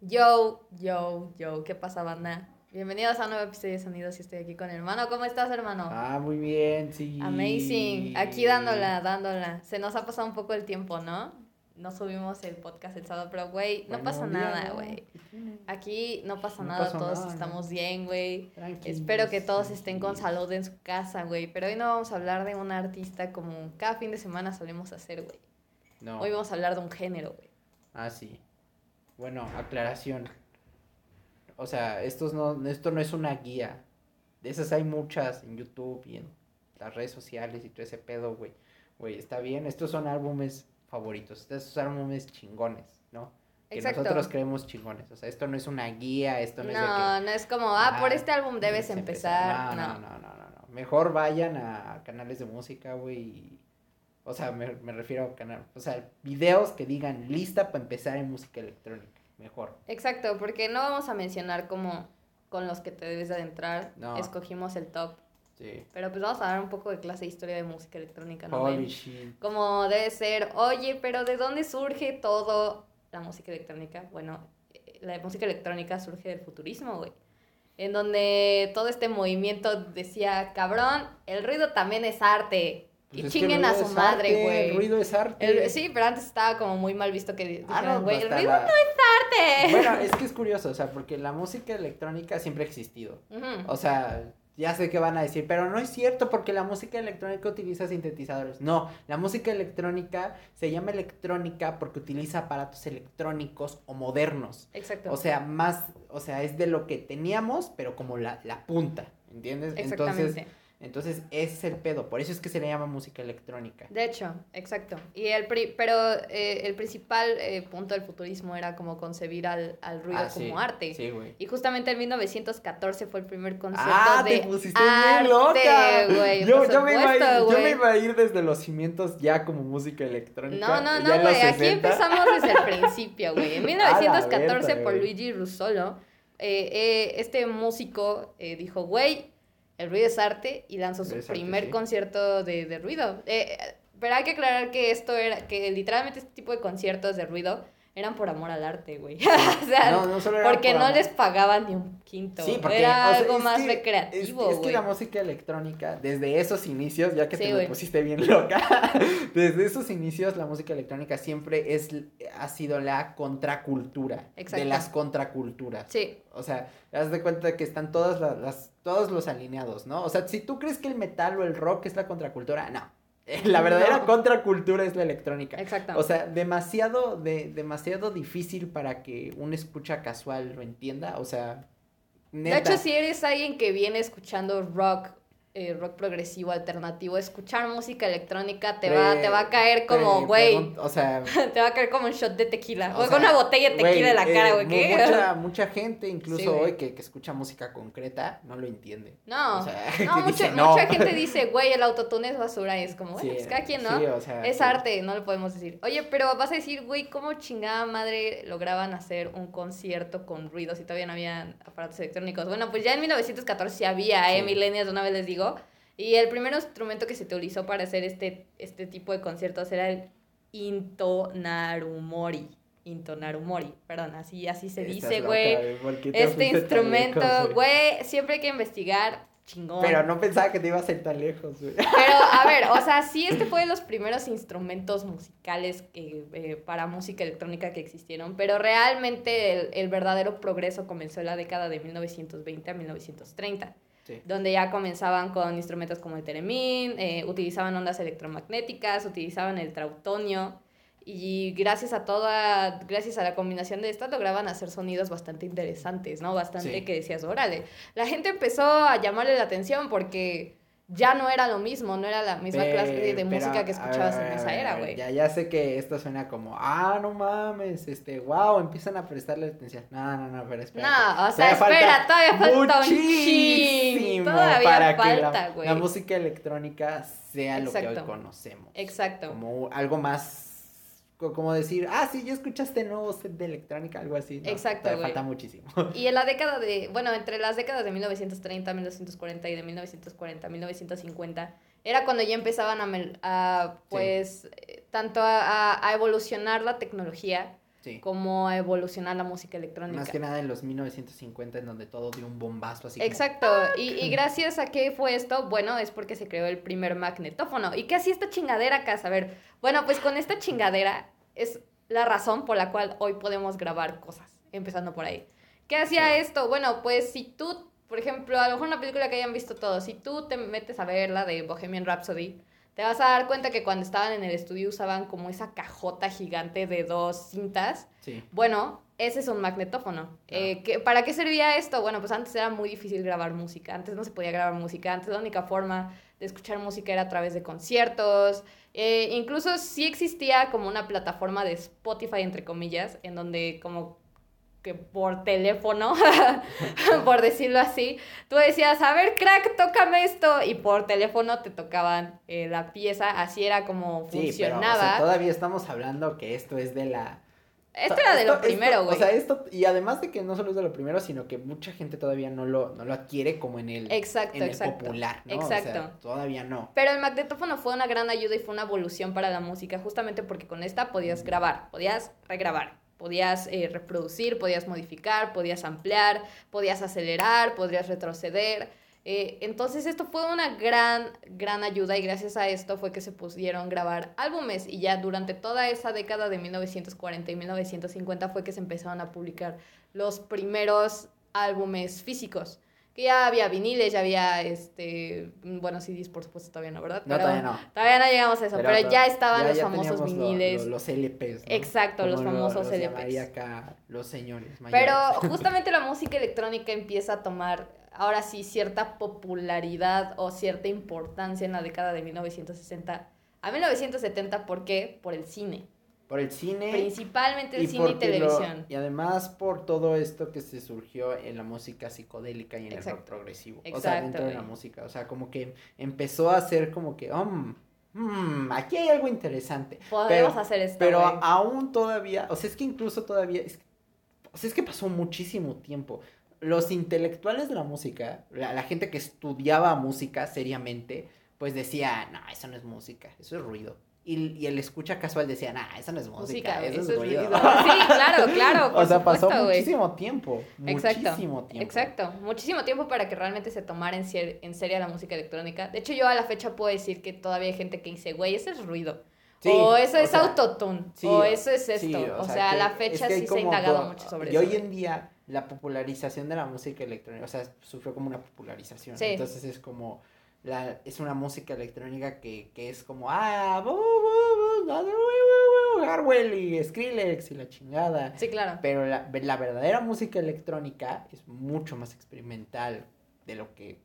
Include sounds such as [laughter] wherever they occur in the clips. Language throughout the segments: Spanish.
Yo, yo, yo, ¿qué pasa, banda? Bienvenidos a un nuevo episodio de Sonidos y estoy aquí con el hermano. ¿Cómo estás, hermano? Ah, muy bien, sí. Amazing. Aquí dándola, dándola. Se nos ha pasado un poco el tiempo, ¿no? No subimos el podcast el sábado, pero, güey, no Bueno, pasa nada, güey. Aquí no pasa No nada, todos nada, estamos bien, güey. Espero que todos estén con salud en su casa, güey. Pero hoy no vamos a hablar de un artista como cada fin de semana solemos hacer, güey. No. Hoy vamos a hablar de un género, güey. Ah, sí. Bueno, aclaración. O sea, estos no, esto no es una guía. De esas hay muchas en YouTube y en las redes sociales y todo ese pedo, güey. Güey, está bien. Estos son álbumes favoritos. Estos son álbumes chingones, ¿no? Que Exacto. nosotros creemos chingones. O sea, esto no es una guía, esto no, es de que... No, no es como, ah, por Ah, este álbum debes empezar. No, no, no, no, no, no. Mejor vayan a canales de música, güey. y- O sea, me, me refiero a canal, o sea, videos que digan lista para empezar en música electrónica. Mejor. Exacto, porque no vamos a mencionar como con los que te debes de adentrar. No. Escogimos el top. Sí. Pero pues vamos a dar un poco de clase de historia de música electrónica, ¿no? Holy shit. Como debe ser, oye, pero ¿de dónde surge todo la música electrónica? Bueno, eh, la música electrónica surge del futurismo, güey. En donde todo este movimiento decía, cabrón, el ruido también es arte. Pues y chinguen a su madre, güey. El ruido es arte. El- sí, pero antes estaba como muy mal visto que Ah, no, güey, el ruido la- no es arte. Bueno, [laughs] es que es curioso, o sea, porque la música electrónica siempre ha existido. O sea, ya sé que van a decir, pero no es cierto porque la música electrónica utiliza sintetizadores. No, la música electrónica se llama electrónica porque utiliza aparatos electrónicos o modernos. Exacto. O sea, más, o sea, es de lo que teníamos, pero como la, la punta, ¿entiendes? Exactamente. Entonces, entonces ese es el pedo, por eso es que se le llama música electrónica. De hecho, exacto. Y el pri- pero eh, el principal eh, punto del futurismo era como concebir al, al ruido Ah, como sí, arte. Sí, güey. Y justamente en 1914 fue el primer concierto Ah, de te pusiste arte, bien loca. güey. yo, me iba a ir, supuesto, yo güey. me iba a ir desde los cimientos ya como música electrónica. No, no, no, güey. Aquí 60. empezamos desde el [laughs] principio, güey. En A la 1914, verga, por. Luigi Russolo, eh, este músico dijo, güey, el ruido es arte y lanzó su arte, primer sí. concierto de, de ruido. Eh, pero hay que aclarar que esto era, que literalmente este tipo de conciertos de ruido eran por amor al arte, güey. [laughs] o sea, No, no solo era porque por no amor. les pagaban ni un quinto. Sí, porque era o sea, algo más que- recreativo, Es, es que la música electrónica, desde esos inicios, ya que Sí, te güey. me pusiste bien loca, [laughs] desde esos inicios la música electrónica siempre es ha sido la contracultura Exacto. de las contraculturas. Sí, O sea, haz de cuenta que están todas las, las- todos los alineados, ¿no? O sea, si tú crees que el metal o el rock es la contracultura, no. [laughs] La verdadera No. contracultura es la electrónica. exacto. O sea, demasiado, de, demasiado difícil para que un escucha casual lo entienda. O sea, De neta. hecho, si eres alguien que viene escuchando rock, eh, rock progresivo, alternativo, escuchar música electrónica te va, Pre- te va a caer como, güey, O sea, [laughs] te va a caer como un shot de tequila. O O, sea, una botella de tequila en la güey, cara, eh, güey. ¿qué? Mucha, [laughs] mucha gente, incluso Sí, güey. hoy, que, que escucha música concreta, no lo entiende. No, O sea, [laughs] no, mucha, dice, "No". mucha gente dice, güey, el autotune es basura. Y es como, bueno, Sí, pues cada quien, ¿no? sí, o sea, es arte, no lo podemos decir. Oye, pero vas a decir, güey, ¿cómo chingada madre lograban hacer un concierto con ruidos y todavía no había aparatos electrónicos? Bueno, pues ya en 1914 sí había, ¿eh? De una vez les digo. Y el primer instrumento que se utilizó para hacer este, este tipo de conciertos era el intonarumori. Intonarumori, perdón, así, así se Estás dice, güey. ¿por qué te Este instrumento, güey, siempre hay que investigar, chingón. Pero no pensaba que te ibas a ir tan lejos, güey. Pero, a [laughs] ver, o sea, sí, este fue de los primeros instrumentos musicales que, eh, para música electrónica que existieron, pero realmente el, el verdadero progreso comenzó en la década de 1920 a 1930, Sí. donde ya comenzaban con instrumentos como el teremín, eh, utilizaban ondas electromagnéticas, utilizaban el trautonio, y gracias a toda, gracias a la combinación de estas lograban hacer sonidos bastante interesantes, ¿no? Bastante Sí. que decías, órale. La gente empezó a llamarle la atención porque ya no era lo mismo, no era la misma clase de pero, música que ver, escuchabas a en ver, esa era, ver, güey. Ya, ya sé que esto suena como, ah, no mames, este, wow, empiezan a prestarle atención. No, no, no, pero espera. No, o sea, espera, todavía falta un Todavía para que falta, la, güey. la música electrónica sea lo que Exacto. hoy conocemos. Exacto. Como algo más, como decir, ah, sí, ya escuchaste el nuevo set de electrónica, algo así. No, Exacto, güey. falta muchísimo. Y en la década de, bueno, entre las décadas de 1930, 1940 y de 1940 a 1950, era cuando ya empezaban a, pues, eh, tanto a- a evolucionar la tecnología Sí. cómo evoluciona la música electrónica. Más que nada en los 1950 en donde todo dio un bombazo así como- Exacto, y, y gracias a qué fue esto, bueno, es porque se creó el primer magnetófono. ¿Y qué hacía esta chingadera, Cas? A ver, bueno, pues con esta chingadera es la razón por la cual hoy podemos grabar cosas, empezando por ahí. ¿Qué hacía Sí. esto? Bueno, pues si tú, por ejemplo, a lo mejor una película que hayan visto todos, si tú te metes a ver la de Bohemian Rhapsody, te vas a dar cuenta que cuando estaban en el estudio usaban como esa cajota gigante de dos cintas Sí. bueno, ese es un magnetófono. Eh, ¿qué- ¿Para qué servía esto? Bueno, pues antes era muy difícil grabar música. Antes no se podía grabar música. Antes la única forma de escuchar música era a través de conciertos. Eh, incluso sí existía como una plataforma de Spotify, entre comillas, en donde como que por teléfono, [laughs] por decirlo así, tú decías, a ver, crack, tócame esto, y por teléfono te tocaban eh, la pieza, así era como Sí, pero o funcionaba. sea, todavía estamos hablando que esto es de la... Esto era de lo Esto- primero, güey. O sea, esto, y además de que no solo es de lo primero, sino que mucha gente todavía no lo, no lo adquiere como en el, Exacto, en el exacto. popular, ¿no? O sea, Exacto. todavía no. Pero el magnetófono fue una gran ayuda y fue una evolución para la música, justamente porque con esta podías grabar, podías regrabar, podías eh, reproducir, podías modificar, podías ampliar, podías acelerar, podías retroceder. Eh, entonces esto fue una gran, gran ayuda y gracias a esto fue que se pudieron grabar álbumes y ya durante toda esa década de 1940 y 1950 fue que se empezaron a publicar los primeros álbumes físicos. Que ya había viniles, ya había, este, bueno, CDs por supuesto todavía no, ¿verdad? No, Pero todavía no. Todavía no llegamos a eso, pero, ya estaban ya- los ya famosos lo- viniles. lo- los LPs, ¿no? Exacto, los Como famosos los LPs. acá los señores Pero [laughs] justamente la música electrónica empieza a tomar ahora sí cierta popularidad o cierta importancia en la década de 1960 a 1970, ¿por qué? Por el cine. Por el cine... Principalmente el cine y lo- televisión. y además por todo esto que se surgió en la música psicodélica y en el rock Exacto. progresivo. o sea, Exacto, dentro de la música. O sea, como que empezó a ser como que, um, mm, aquí hay algo interesante. Podemos Pero- hacer esto. Pero güey. aún todavía, o sea, es que incluso todavía, es, o sea, es que pasó muchísimo tiempo. Los intelectuales de la música, la, la gente que estudiaba música seriamente, pues decía, no, eso no es música, eso es ruido. Y, y el escucha casual decía, nah, eso no es música, Música, güey, eso, eso es ruido. Sí, claro, [laughs] claro. por o sea, pasó muchísimo tiempo, Exacto, muchísimo tiempo. Exacto, muchísimo tiempo para que realmente se tomara en, cier- en serio la música electrónica. De hecho, yo a la fecha puedo decir que todavía hay gente que dice, güey, eso es ruido. Sí, o eso o es sea, autotune. sí, o eso es esto. sí, o, sea, a la es fecha que sí se ha indagado todo- mucho sobre y eso. hoy en día la popularización de la música electrónica, o sea, sufrió como una popularización. Sí. Entonces es como la es una música electrónica que, que es como ah, bu, bu, bu, Harwell y Skrillex y la chingada. Sí, claro. Pero la, la verdadera música electrónica es mucho más experimental de lo que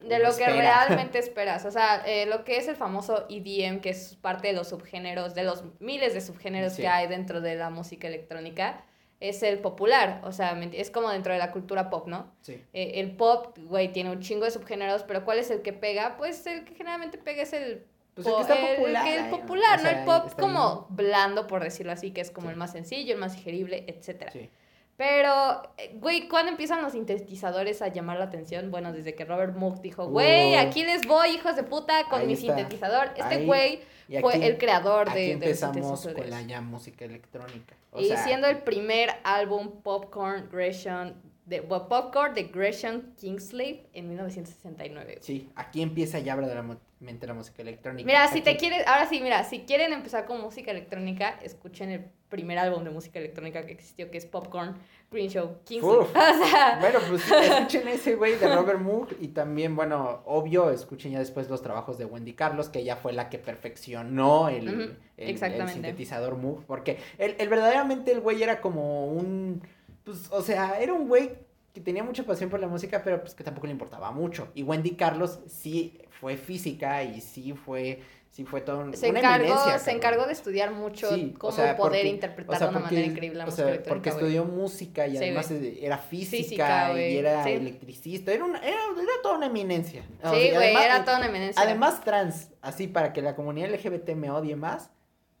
De lo que espera. realmente [laughs] esperas. O sea, eh, lo que es el famoso EDM, que es parte de los subgéneros, de los miles de subgéneros Sí. que hay dentro de la música electrónica, es el popular. O sea, es como dentro de la cultura pop, ¿no? Sí. Eh, el pop, güey, tiene un chingo de subgéneros, pero ¿cuál es el que pega? Pues el que generalmente pega es el Pues el que está popular. el ahí, popular, o ¿no? El pop como blando, por decirlo así, que es como Sí. el más sencillo, el más digerible, etcétera. Sí. Pero, eh, güey, ¿cuándo empiezan los sintetizadores a llamar la atención? Bueno, desde que Robert Moog dijo, Uh. güey, aquí les voy, hijos de puta, con Ahí mi está. sintetizador. Este güey Y fue aquí- el creador Aquí de, de empezamos con sintetizadores. la ya música electrónica. O y sea, siendo el primer álbum Popcorn Gresham, de, Popcorn de Gresham Kingsley en 1969. güey. Sí, aquí empieza ya verdaderamente la música electrónica. Mira, si te quieres, ahora sí, mira, si quieren empezar con música electrónica, escuchen el primer álbum de música electrónica que existió, que es Popcorn Green Show Kingsley. Uf. [laughs] O sea, Bueno, pues [laughs] escuchen ese güey de Robert Moog y también, bueno, obvio, escuchen ya después los trabajos de Wendy Carlos, que ella fue la que perfeccionó el, Ujú, el- el sintetizador Moog, porque el, el verdaderamente el güey era como un, pues, o sea, era un güey que tenía mucha pasión por la música, pero pues que tampoco le importaba mucho. Y Wendy Carlos sí fue física y sí fue, sí fue todo un, se una encargó, se encargó de estudiar mucho Sí, o cómo sea, poder porque- interpretar O sea, de una porque, manera increíble la o música sea, electrónica. porque estudió música y Sí, además era física, Física, y era sí. electricista, era, una, era, era toda una eminencia. Sí, güey, era toda una eminencia. Además trans, así para que la comunidad LGBT me odie más,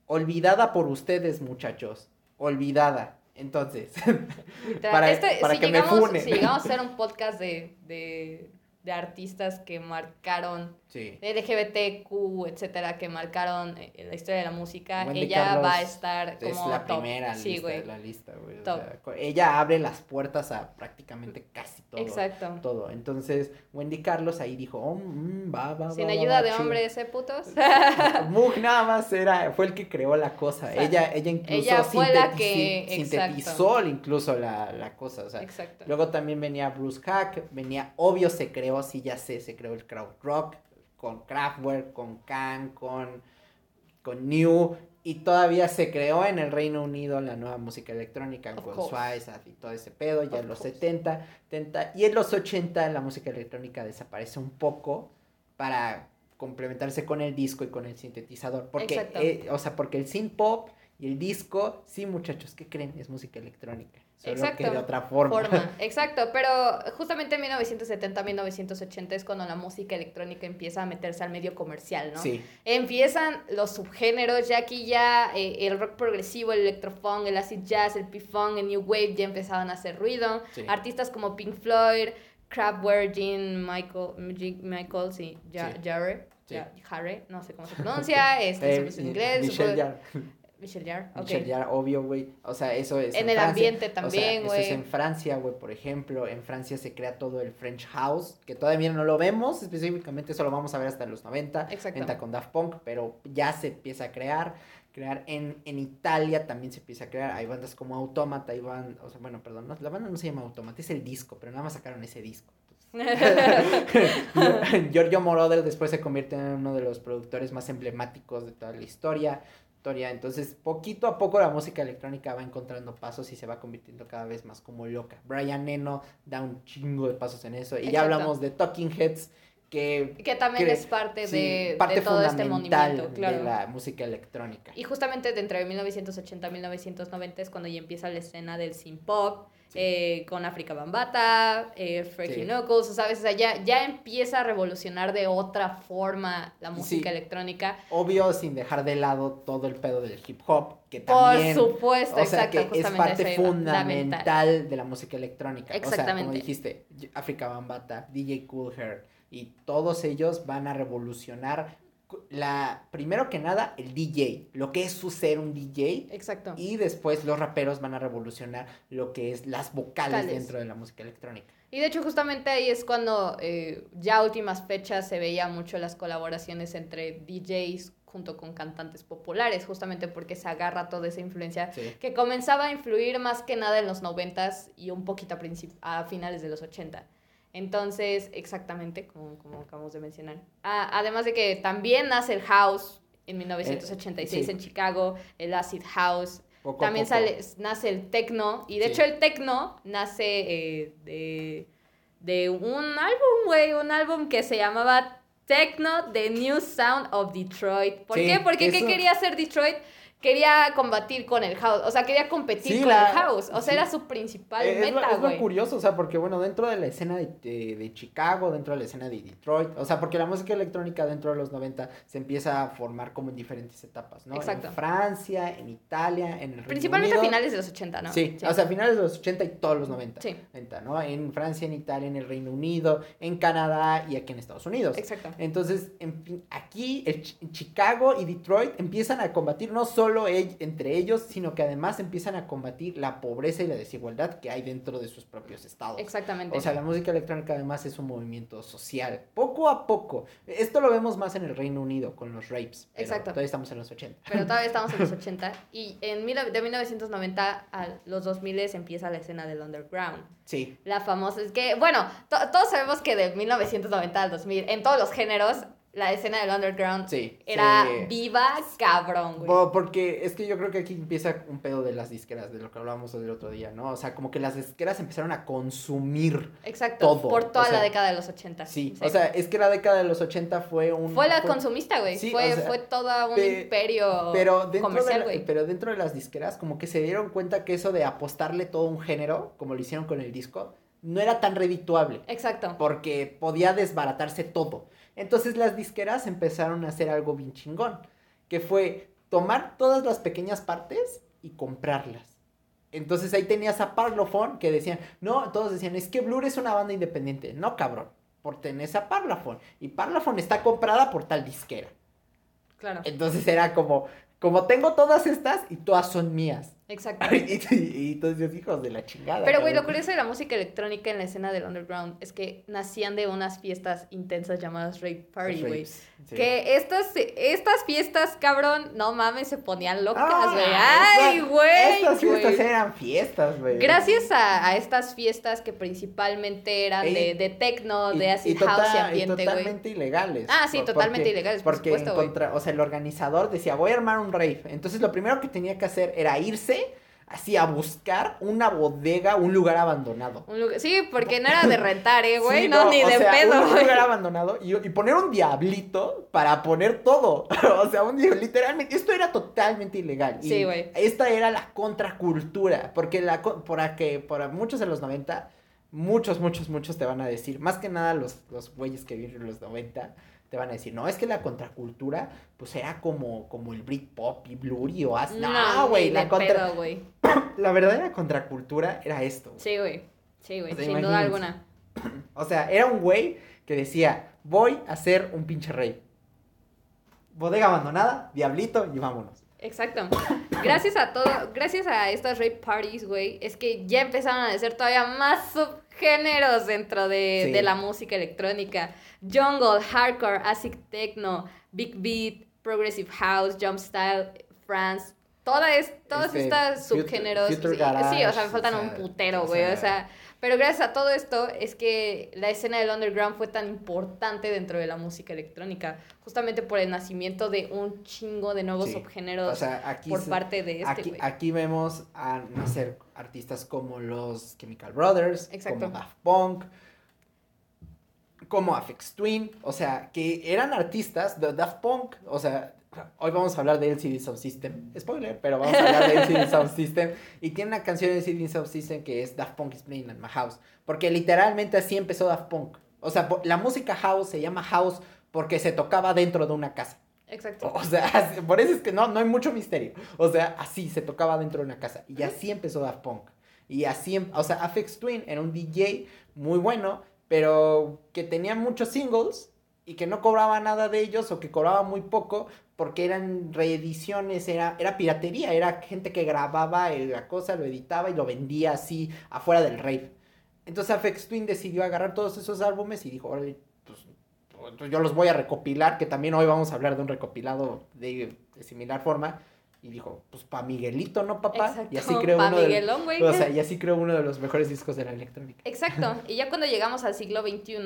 olvidada por ustedes muchachos, olvidada. Entonces, para- Este, para si que me llegamos, funen. Si llegamos a hacer un podcast de, de, de artistas que marcaron Sí. LGBTQ, etcétera, que marcaron eh, la historia de la música, Wendy ella Carlos va a estar como Es la top. primera Sí, lista güey. de la lista, güey. o Top. sea, ella abre las puertas a prácticamente casi todo. Exacto. Todo. Entonces, Wendy Carlos ahí dijo, oh, mm, va, va, Sin va, ayuda va, de chido". hombres, ¿eh, putos? [laughs] Moog nada más era, fue el que creó la cosa. O sea, ella, ella incluso ella fue la sintetici- que- sintetizó incluso la, la cosa. O sea, Exacto. luego también venía Bruce Hack, venía, obvio se creó, sí ya sé, se creó el crowd rock, con Kraftwerk, con Can, con, con New, y todavía se creó en el Reino Unido la nueva música electrónica Of con. Suicide y todo ese pedo, ya Of en los course. 70, 70, y en los 80 la música electrónica desaparece un poco para complementarse con el disco y con el sintetizador, porque, eh, o sea, porque el synth pop y el disco, sí muchachos, ¿qué creen? Es música electrónica, solo Exacto. que de otra forma. Forma, [laughs] exacto, pero justamente en 1970, 1980 es cuando la música electrónica empieza a meterse al medio comercial, ¿no? Sí, Empiezan los subgéneros, ya aquí ya eh, el rock progresivo, el electrofunk, el acid jazz, el p-funk, el new wave ya empezaban a hacer ruido. Sí. Artistas como Pink Floyd, Kraftwerk, Gene Michael, Michael, sí, Ja- Sí. Jarre, Sí. Jarre, no sé cómo se [laughs] pronuncia, este, Eh, es en inglés. Michelle. Michelle ok. Michelle obvio, güey. O sea, eso es. En el Francia. ambiente O sea, también, Eso es güey. en Francia, güey, por ejemplo. En Francia se crea todo el French House, que todavía no lo vemos, específicamente eso lo vamos a ver hasta los 90. Exacto. Con Daft Punk, pero ya se empieza a crear. Crear en, en Italia también se empieza a crear. Hay bandas como Automata, hay ban- o sea, bueno, perdón, no, la banda no se llama Automata, es el disco, pero nada más sacaron ese disco. [laughs] [laughs] Giorgio Moroder después se convierte en uno de los productores más emblemáticos de toda la historia. Entonces, poquito a poco la música electrónica va encontrando pasos y se va convirtiendo cada vez más como loca. Brian Eno da un chingo de pasos en eso. Y ya hablamos de Talking Heads, que que también es parte sí, de, parte de todo este movimiento, claro. de la música electrónica. Y justamente de entre 1980 y 1990 es cuando ya empieza la escena del synth pop, Sí. eh, con África Bambata, eh, Freaky Sí. Knuckles, ¿sabes? O sea, ya, ya empieza a revolucionar de otra forma la música electrónica. Obvio, sin dejar de lado todo el pedo del hip hop, que Por también... supuesto, o sea, exacto, que es parte fundamental de la música electrónica. O sea, Exactamente. como dijiste, África Bambata, DJ Cool Herc, y todos ellos van a revolucionar la, primero que nada, el DJ, lo que es su ser un DJ, Exacto. y después los raperos van a revolucionar lo que es las vocales dentro de la música electrónica. Y de hecho justamente ahí es cuando eh, ya últimas fechas se veía mucho las colaboraciones entre DJs junto con cantantes populares, justamente porque se agarra toda esa influencia Sí. que comenzaba a influir más que nada en los noventas y un poquito a, a finales de los 80. Entonces, exactamente, como, como acabamos de mencionar. Ah, además de que también nace el house en 1986 sí. en Chicago, el acid house, Poco también poco. sale, nace el techno, y de Sí. hecho el techno nace eh, de, de un álbum, güey, un álbum que se llamaba Techno, The New Sound of Detroit. ¿Por Sí, qué? Porque ¿qué quería hacer Detroit? Quería combatir con el house, o sea, quería competir Sí, con la- el house, o sea, sí. era su principal es, meta, es lo güey. curioso, o sea, porque bueno, dentro de la escena de, de- de Chicago, dentro de la escena de Detroit, o sea, porque la música electrónica dentro de los 90 se empieza a formar como en diferentes etapas, ¿no? Exacto. En Francia, en Italia, en el Reino Principalmente a finales de los 80, ¿no? Sí, o sea, finales de los 80 y todos los 90. Sí. 90, ¿no? En Francia, en Italia, en el Reino Unido, en Canadá y aquí en Estados Unidos. Exacto. Entonces, en fin, aquí el en Chicago y Detroit empiezan a combatir no solo ell- entre ellos, sino que además empiezan a combatir la pobreza y la desigualdad que hay dentro de sus propios estados. Exactamente. O sea, la música electrónica además es un movimiento social, poco a poco. Esto lo vemos más en el Reino Unido con los rapes. pero Exacto. Todavía estamos en los 80. Pero todavía [laughs] estamos en los 80 y en mil- de 1990 a los 2000 empieza la escena del underground. Sí. La famosa, es que, bueno, to- todos sabemos que de 1990 al 2000, en todos los géneros, la escena del underground Sí. era sí. viva cabrón, güey. Porque es que yo creo que aquí empieza un pedo de las disqueras, de lo que hablábamos el otro día, ¿no? O sea, como que las disqueras empezaron a consumir. Exacto, todo, por toda o sea, la década de los 80. Sí, o sea, es que la década de los 80 fue un... fue la consumista, güey. Sí, fue, o sea, fue todo un pe- imperio pero dentro, de comercial, güey. pero dentro de las disqueras, como que se dieron cuenta que eso de apostarle todo un género, como lo hicieron con el disco, no era tan redituable. Exacto. Porque podía desbaratarse todo. Entonces las disqueras empezaron a hacer algo bien chingón. Que fue tomar todas las pequeñas partes y comprarlas. Entonces ahí tenías a Parlophone que decían, no, todos decían, es que Blur es una banda independiente. No, cabrón. pertenece a Parlophone. Y Parlophone está comprada por tal disquera. Claro. Entonces era como, como tengo todas estas y todas son mías. Exacto. [laughs] y, y, y entonces hijos de la chingada. Pero, güey, lo curioso de la música electrónica en la escena del underground es que nacían de unas fiestas intensas llamadas rave party, güey. sí. Que estas, estas fiestas, cabrón, no mames, se ponían locas, Ah, güey. ¡Ay, estas- güey! Estas fiestas eran fiestas, güey. Gracias a, a estas fiestas que principalmente eran de, Ey, de techno, Y- de así y house y ambiente, güey. totalmente ilegales. Ah, sí, Por- totalmente porque- ilegales, por porque supuesto, güey. encontra- o sea, el organizador decía, voy a armar un rave. Entonces lo primero que tenía que hacer era irse así a buscar una bodega, un lugar abandonado. Un lugar- Sí, porque no era de rentar, eh, [laughs] güey. Sí, no, ni de sea, pedo, un güey. lugar abandonado y, y poner un diablito para poner todo. [laughs] o sea, un diablito, literalmente, esto era totalmente ilegal. Y Sí, güey. Esta era la contracultura, porque la, co- para que, para muchos de los 90, muchos, muchos, muchos te van a decir, más que nada los, los güeyes que viven en los 90, te van a decir, no, es que la contracultura, pues era como, como el Britpop y Blurry o as... No, güey, de la, contra... pedo, [coughs] la verdadera contracultura era esto. Sí, güey. Sí, güey, O sea, sin duda alguna. O sea, era un güey que decía, voy a hacer un pinche rey. Bodega abandonada, diablito y vámonos. Exacto. Gracias a todo, gracias a estas rape parties, güey, es que ya empezaron a nacer todavía más subgéneros dentro de, Sí. de la música electrónica. Jungle, hardcore, acid techno, big beat, progressive house, jump style, France. Toda es, todos Este, estos future- subgéneros. future sí, garage, sí, o sea, me faltan o un putero, güey. O sea- sea, pero gracias a todo esto es que la escena del underground fue tan importante dentro de la música electrónica, justamente por el nacimiento de un chingo de nuevos Sí. subgéneros O sea, aquí, por se- parte de este, aquí, aquí vemos a nacer artistas como los Chemical Brothers, Exacto. como Daft Punk, como Afex Twin, o sea, que eran artistas de Daft Punk, o sea, hoy vamos a hablar de LCD Sound System, spoiler, pero vamos a hablar de LCD [laughs] Sound System, y tiene una canción de LCD Sound System que es Daft Punk is playing at my house, porque literalmente así empezó Daft Punk, o sea, la música house se llama house porque se tocaba dentro de una casa. Exacto. O sea, así- por eso es que no, no hay mucho misterio. O sea, así se tocaba dentro de una casa. Y así empezó Daft Punk. Y así, em- o sea, Afex Twin era un DJ muy bueno, pero que tenía muchos singles y que no cobraba nada de ellos o que cobraba muy poco porque eran reediciones, era, era piratería, era gente que grababa la cosa, lo editaba y lo vendía así afuera del rave. Entonces Afex Twin decidió agarrar todos esos álbumes y dijo, órale, pues entonces yo los voy a recopilar, que también hoy vamos a hablar de un recopilado de, de similar forma. Y dijo, pues pa' Miguelito, ¿no, papá? Exacto. Y así creo Pa' uno de, Miguelón, güey. o sea, y así creo uno de los mejores discos de la electrónica. Exacto. [laughs] Y ya cuando llegamos al siglo XXI,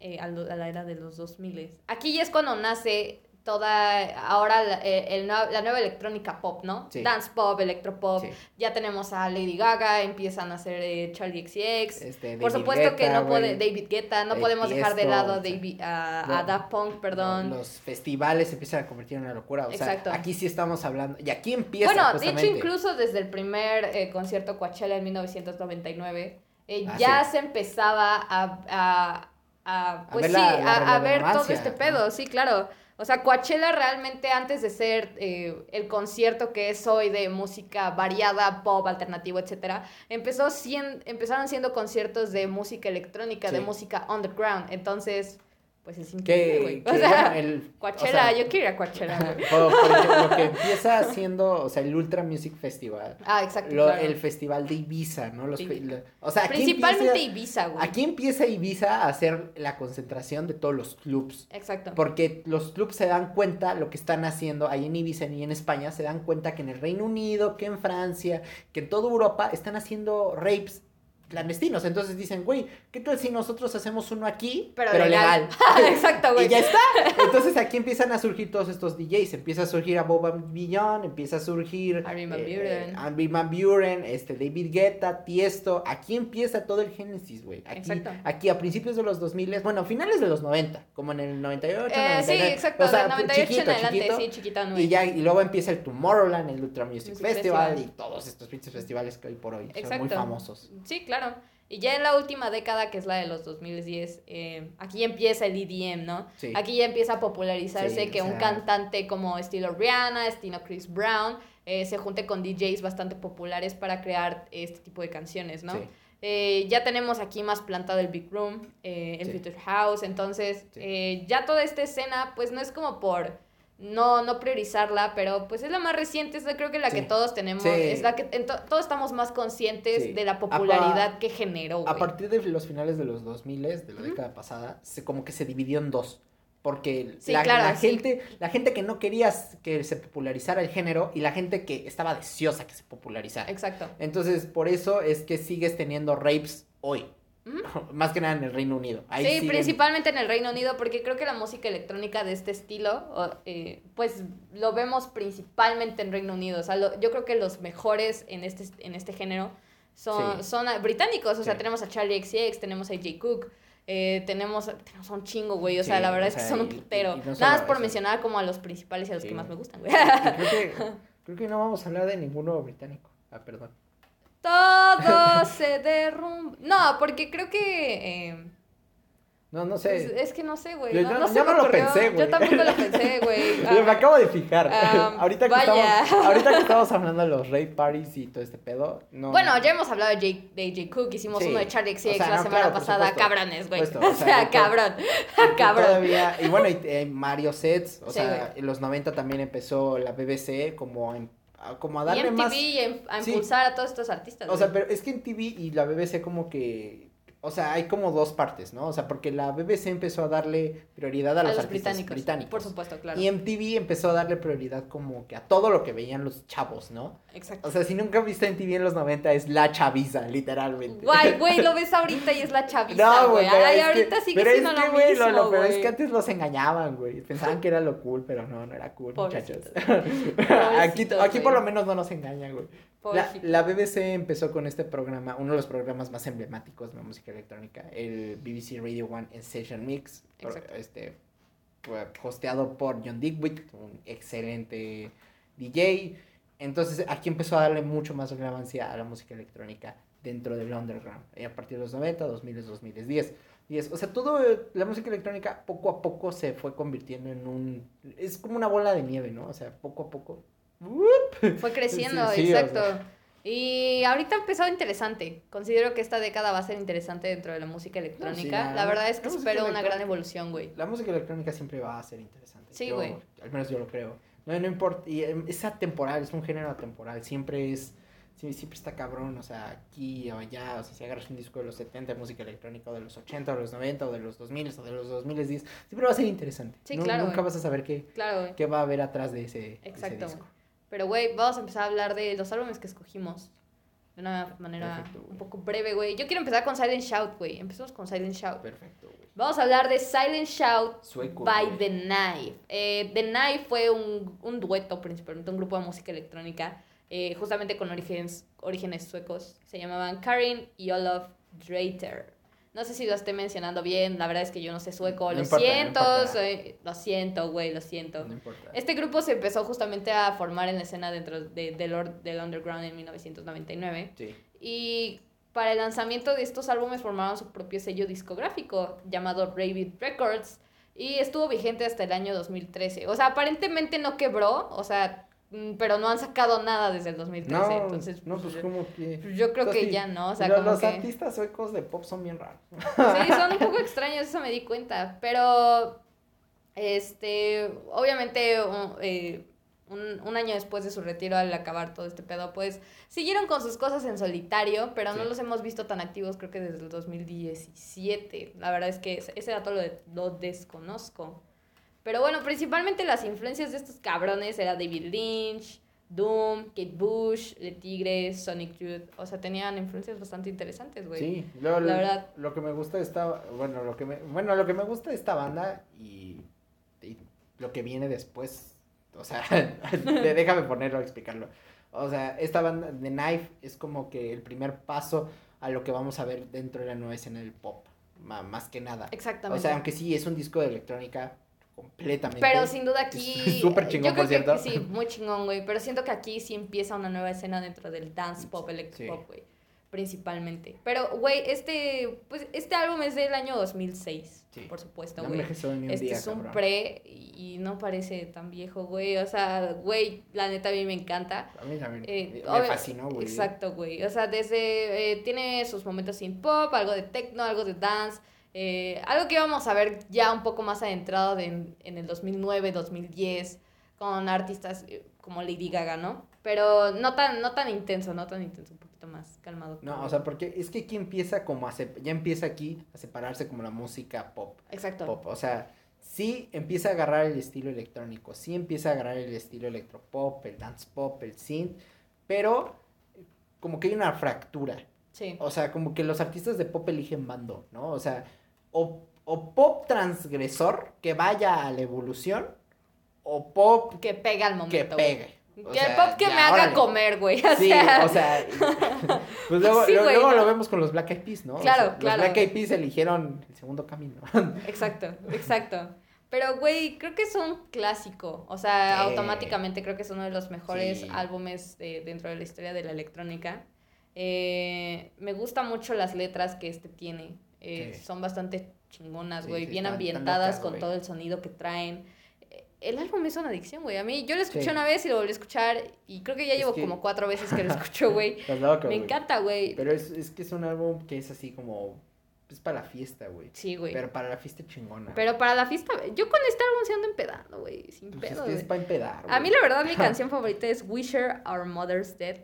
eh, a la era de los 2000, aquí ya es cuando nace toda, ahora la, eh, el nue- la nueva electrónica pop, ¿no? Sí. Dance pop, electropop. Sí. Ya tenemos a Lady Gaga, empiezan a hacer eh, Charlie XCX. Este, Por supuesto que Guetta, no puede, güey. David Guetta, no podemos dejar de lado a, sea, David, a, a no, Daft Punk, perdón. Los festivales se empiezan a convertir en una locura. O sea, Exacto. aquí sí estamos hablando. Y aquí empieza. Bueno, de justamente. hecho, incluso desde el primer eh, concierto Coachella en 1999, eh, Ah, ya sí. se empezaba a, a, a, pues ver sí, la- la- a, la a ver todo este ¿no? pedo, sí, claro. O sea, Coachella realmente antes de ser eh, el concierto que es hoy de música variada, pop, alternativo, etcétera, empezó cien- empezaron siendo conciertos de música electrónica, de música underground. Entonces, pues es increíble, güey. O sea, el, o Coachella, sea, yo quiero ir a Coachella, ejemplo, lo que [laughs] empieza haciendo, o sea, el Ultra Music Festival. Ah, exacto. lo- claro. El festival de Ibiza, ¿no? Los, Sí. fe- lo- o sea, aquí Principalmente empieza- Ibiza, güey. Aquí empieza Ibiza a hacer la concentración de todos los clubs. Exacto. Porque los clubs se dan cuenta lo que están haciendo ahí en Ibiza y en España, se dan cuenta que en el Reino Unido, que en Francia, que en toda Europa están haciendo rapes clandestinos. Entonces dicen, güey, ¿qué tal si nosotros hacemos uno aquí, Pero pero, legal. legal? [laughs] Exacto, güey. Y ya está. Entonces aquí empiezan a surgir todos estos DJs. Empieza a surgir a Bob Billon, empieza a surgir Armin van eh, Buuren. Armin van Buuren, este, David Guetta, Tiesto. Aquí empieza todo el génesis, güey. Aquí, Exacto. aquí a principios de los 2000, bueno, finales de los 90, como en el 98, Eh, sí, 99. exacto. O sea, de 98 chiquito, en adelante, chiquito. sí, chiquita, no. Y ya, y luego empieza el Tomorrowland, el Ultra Music, Music Festival, Festival. y todos estos pinches festivales que hoy por hoy son muy Exacto. famosos. Sí, claro. Y ya en la última década, que es la de los 2010, eh, aquí empieza el EDM, ¿no? Sí. Aquí ya empieza a popularizarse Sí, que o un cantante como estilo Rihanna, estilo Chris Brown, eh, se junte con DJs bastante populares para crear este tipo de canciones, ¿no? Sí. Eh, ya tenemos aquí más plantado el Big Room, eh, el. Future House, entonces ya toda esta escena, pues no es como por no, no priorizarla, pero pues es la más reciente, es la- creo que la que todos tenemos, Sí. es la que en to- todos estamos más conscientes Sí. de la popularidad pa- que generó. A partir de los finales de los 2000, de la década pasada, se, como que se dividió en dos. Porque la, claro, la gente, la gente que no quería que se popularizara el género y la gente que estaba deseosa que se popularizara. Exacto. Entonces, por eso es que sigues teniendo rapes hoy. [laughs] Más que nada en el Reino Unido. Ahí sí, siguen- principalmente en el Reino Unido, porque creo que la música electrónica de este estilo, eh, pues lo vemos principalmente en Reino Unido. O sea, lo- yo creo que los mejores en este, en este género son, Sí. son británicos. O sea, tenemos a Charlie XCX, tenemos a J. Cook. eh, tenemos, tenemos un chingo, güey. O sea, la verdad o es que son un y- putero. y no solo Nada más por eso. mencionar como a los principales y a los que más me gustan, güey. Creo que, [laughs] creo que no vamos a hablar de ninguno británico. Ah, perdón. Todo se derrumba. No, porque creo que... eh, No, no pues, sé. es que no sé, güey. Yo- No, yo lo pensé, güey. Yo tampoco lo pensé, güey. [laughs] Me acabo de fijar. Ah, [laughs] ahorita, que vaya. estamos, [laughs] ahorita que estamos hablando de los rape parties y todo este pedo. No, Bueno, ya hemos hablado de J, de J. Cook, hicimos Sí. uno de Charlie XCX O sea, la semana claro, pasada. supuesto. Cabrones, güey. Supuesto, O o sea, sea, y to- cabrón. Cabrón. Todavía, y bueno, y, eh, Mario Sets, o Sí, sea, en los 90 también empezó la BBC como, en- a- como a Y darle MTV más... y a Sí. impulsar a todos estos artistas. O sea, pero es que en TV y la BBC como que... O sea, hay como dos partes, ¿no? O sea, porque la BBC empezó a darle prioridad a a los, los artistas británicos, británicos. Por supuesto, claro. Y MTV empezó a darle prioridad como que a todo lo que veían los chavos, ¿no? Exacto. O sea, si nunca viste MTV en los 90 es la chaviza, literalmente. Guay, [laughs] güey, lo ves ahorita y es la chaviza, No, güey. pero Ay, ahorita sigue pero siendo es que, lo güey, mismo, lo, lo peor es que antes los engañaban, güey. Pensaban que era lo cool, pero no, no era cool, muchachos. [laughs] Pobrecitos. aquí, aquí por lo menos no nos engañan, güey. La, BBC empezó con este programa, uno de los programas más emblemáticos de música electrónica, el BBC Radio One en Session Mix, por- este, hosteado por John Digwick, un excelente DJ. Entonces aquí empezó a darle mucho más relevancia a la música electrónica dentro del underground, a partir de los 90, 2000, 2010. 10. O sea, todo eh, la música electrónica poco a poco se fue convirtiendo en un... Es como una bola de nieve, ¿no? O sea, poco a poco... Fue creciendo, Sí, sí, o exacto. sea. Y ahorita ha empezado interesante. Considero que esta década va a ser interesante dentro de la música electrónica. la- la verdad es que espero una gran evolución, güey. La música electrónica siempre va a ser interesante. Sí, güey. Al menos yo lo creo. No, no importa. Y em, es atemporal, es un género atemporal. Siempre es. siempre está cabrón. O sea, aquí o allá. O sea, si agarras un disco de los 70 de música electrónica, o de los 80, o de los 90, o de los 2000, o de los 2010, siempre va a ser interesante. Sí, claro, Nunca vas a saber qué, Claro, qué va a haber atrás de ese, de ese Exacto, disco. Pero, güey, vamos a empezar a hablar de los álbumes que escogimos. De una manera Perfecto, un poco breve, güey. Yo quiero empezar con Silent Shout, güey. Empezamos con Silent Shout. Perfecto, güey. Vamos a hablar de Silent Shout Sueco, by. The Knife. Eh, The Knife fue un, un dueto, principalmente un grupo de música electrónica, eh, justamente con orígenes, orígenes suecos. Se llamaban Karin y Olof Dreiter. No sé si lo esté mencionando bien, la verdad es que yo no sé sueco. No lo importa, siento, soy- lo siento, güey, lo siento. No importa. Este grupo se empezó justamente a formar en la escena dentro de, del, or- del underground en 1999. Sí. Y para el lanzamiento de estos álbumes formaron su propio sello discográfico llamado Rabbit Records y estuvo vigente hasta el año 2013. O sea, aparentemente no quebró, o sea, pero no han sacado nada desde el 2013. No, entonces, no, pues yo, como que. yo creo que ya no, o sea, como los que... artistas suecos de pop son bien raros. Sí, son un poco [laughs] extraños, eso me di cuenta. Pero, este, obviamente, un, eh, un, un año después de su retiro, al acabar todo este pedo, pues siguieron con sus cosas en solitario, pero no los hemos visto tan activos, creo que desde el 2017. La verdad es que ese ese dato lo, de- lo desconozco. Pero bueno, principalmente las influencias de estos cabrones era David Lynch, Doom, Kate Bush, Le Tigre, Sonic Youth. O sea, tenían influencias bastante interesantes, güey. Sí, lo, La verdad. lo que me gusta de esta, bueno, lo que me, bueno, lo que me gusta de esta banda y, y lo que viene después, o sea, [laughs] déjame ponerlo, explicarlo. O sea, esta banda de Knife es como que el primer paso a lo que vamos a ver dentro de la nueva escena del pop, más que nada. Exactamente. O sea, aunque sí es un disco de electrónica completamente. Pero sin duda aquí. [laughs] Súper chingón, yo creo por cierto. Que, sí, muy chingón, güey. Pero siento que aquí sí empieza una nueva escena dentro del dance pop, electro Sí. güey. principalmente. Pero, güey, este, pues, este álbum es del año 2006, Sí. por supuesto, No güey. un este día, es un cabrón. pre y no parece tan viejo, güey. O sea, güey, la neta a mí me encanta. A mí también. Eh, me fascinó, güey. Exacto, güey. O sea, desde. eh, tiene sus momentos sin pop, algo de techno, algo de dance. Eh, algo que íbamos a ver ya un poco más adentrado de- en, en el 2009, 2010, con artistas eh, como Lady Gaga, ¿no? Pero no tan, no tan intenso, no tan intenso, un poquito más calmado. No, o sea, porque es que aquí empieza como a ya empieza aquí a separarse como la música pop. Exacto. pop. O sea, sí empieza a agarrar el estilo electrónico, sí empieza a agarrar el estilo electropop, el dance pop, el synth, pero como que hay una fractura. Sí. O sea, como que los artistas de pop eligen bando, ¿no? O sea, o, o pop transgresor que vaya a la evolución, o pop Que pega al momento. que pegue. O Que sea, pop que ya, me haga órale. comer, güey. [laughs] O Sí, sea, o sea, [laughs] pues luego, Sí, luego ¿no? lo vemos con los Black Eyed Peas, ¿no? O Claro, sea, claro. Los Black Eyed Peas eligieron el segundo camino. [laughs] Exacto, exacto. Pero, güey, creo que es un clásico. O sea, Sí. automáticamente creo que es uno de los mejores Sí. álbumes de- dentro de la historia de la electrónica. Eh, me gustan mucho las letras que este tiene. Eh. Son bastante chingonas, güey. sí, bien ambientadas con todo el sonido que traen. Eh, El álbum es una adicción, güey. A mí, yo lo escuché Sí. una vez y lo volví a escuchar. Y creo que ya Es llevo que- como cuatro veces que lo [laughs] escucho, güey. Me encanta, güey. Pero es, es que es un álbum que es así como. Es para la fiesta, güey. Sí, güey. Pero para la fiesta chingona. Pero para la fiesta, yo con este álbum se ando empedando, güey. Sin Pues es pedo, que es para empedar. A mí la verdad mi [laughs] canción favorita es We Share Our Mother's Dead.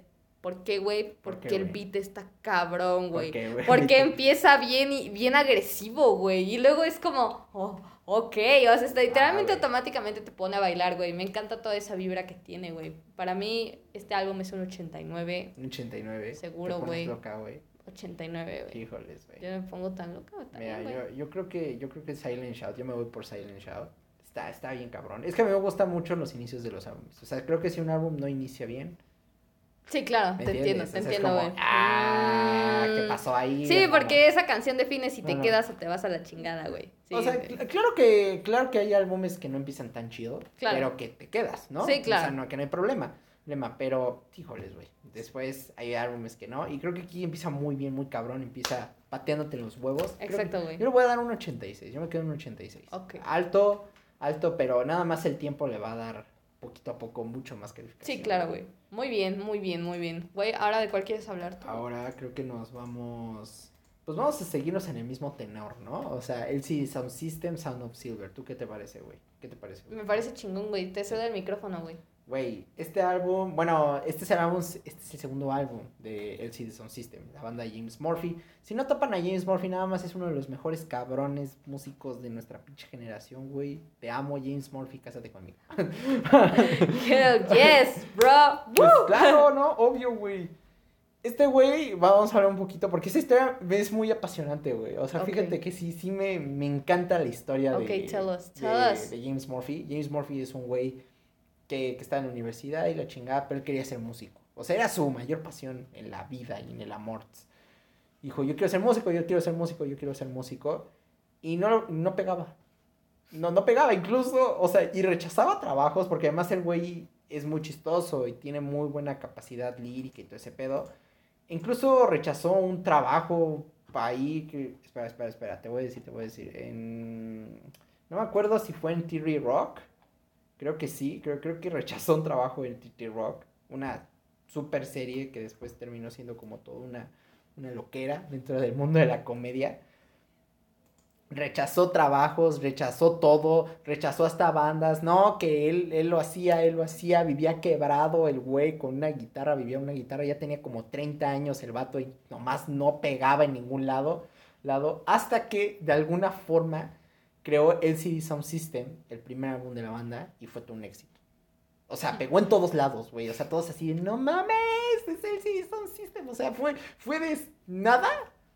¿Por qué, güey? ¿Por Porque el beat está cabrón, ¿Por güey. güey? Porque [laughs] empieza bien y bien agresivo, güey. Y luego es como, oh, ok. O sea, está- literalmente Ah, automáticamente te pone a bailar, güey. Me encanta toda esa vibra que tiene, güey. Para mí, este álbum es un 89. Un 89. Seguro, güey. loca, güey. 89, güey. Híjoles, güey. Yo me pongo tan loca, Mira, también, güey. yo, yo creo que yo creo que Silent Shout, yo me voy por Silent Shout. Está, está bien cabrón. Es que a mí me gustan mucho los inicios de los álbumes. O sea, creo que si un álbum no inicia bien, Sí, claro, ¿me te entiendo, te entiendo, güey. Ah, ¿qué Mm. pasó ahí? Sí, hermano?" porque esa canción define si te No, no. quedas o te vas a la chingada, güey. Sí, o sea, güey. cl- claro que, claro que hay álbumes que no empiezan tan chido, Claro. pero que te quedas, ¿no? Sí, claro. O sea, no, que no hay problema. problema, pero, híjoles, güey. Después hay álbumes que no. Y creo que aquí empieza muy bien, muy cabrón. Empieza pateándote los huevos. Exacto, güey. Yo le voy a dar un 86. Yo me quedo en un 86. Ok. Alto, alto, pero nada más el tiempo le va a dar poquito a poco mucho más calificación. Sí, claro, güey. Muy bien, muy bien, muy bien. Güey, ahora de cuál quieres hablar tú. Ahora creo que nos vamos. Pues vamos a seguirnos en el mismo tenor, ¿no? O sea, LCD Sound System, Sound of Silver. ¿Tú qué te parece, güey? ¿Qué te parece? güey? Me parece chingón, güey. Te suena el micrófono, güey. Güey, este álbum, bueno, este es el álbum, este es el segundo álbum de LCD Sound System, la banda de James Murphy. Si no topan a James Murphy, nada más es uno de los mejores cabrones músicos de nuestra pinche generación, güey. Te amo, James Murphy, cásate conmigo. [laughs] Hell yes, bro. Pues claro, ¿no? Obvio, güey. Este güey, vamos a hablar un poquito, porque esta historia es muy apasionante, güey. O sea, fíjate que sí, sí me, me encanta la historia de, tell us, de- tell us. de James Murphy. James Murphy es un güey que, que está en la universidad y la chingada, pero él quería ser músico. O sea, era su mayor pasión en la vida y en el amor. Dijo, yo quiero ser músico, yo quiero ser músico, yo quiero ser músico. Y no, no pegaba. No, no pegaba, incluso, o sea, y rechazaba trabajos, porque además el güey es muy chistoso y tiene muy buena capacidad lírica y todo ese pedo. Incluso rechazó un trabajo ahí que... Espera, espera, espera, te voy a decir, te voy a decir. En... No me acuerdo si fue en Theory Rock. Creo que sí, creo, creo que rechazó un trabajo en Theory Rock. Una super serie que después terminó siendo como toda una, una loquera dentro del mundo de la comedia. Rechazó trabajos, rechazó todo, rechazó hasta bandas. No, que él, él lo hacía, él lo hacía, vivía quebrado el güey con una guitarra, vivía una guitarra, ya tenía como 30 años el vato y nomás no pegaba en ningún lado, lado hasta que de alguna forma creó LCD Sound System, el primer álbum de la banda, y fue todo un éxito. O sea, pegó en todos lados, güey. O sea, todos así, no mames, es LCD Sound System. O sea, fue, fue de nada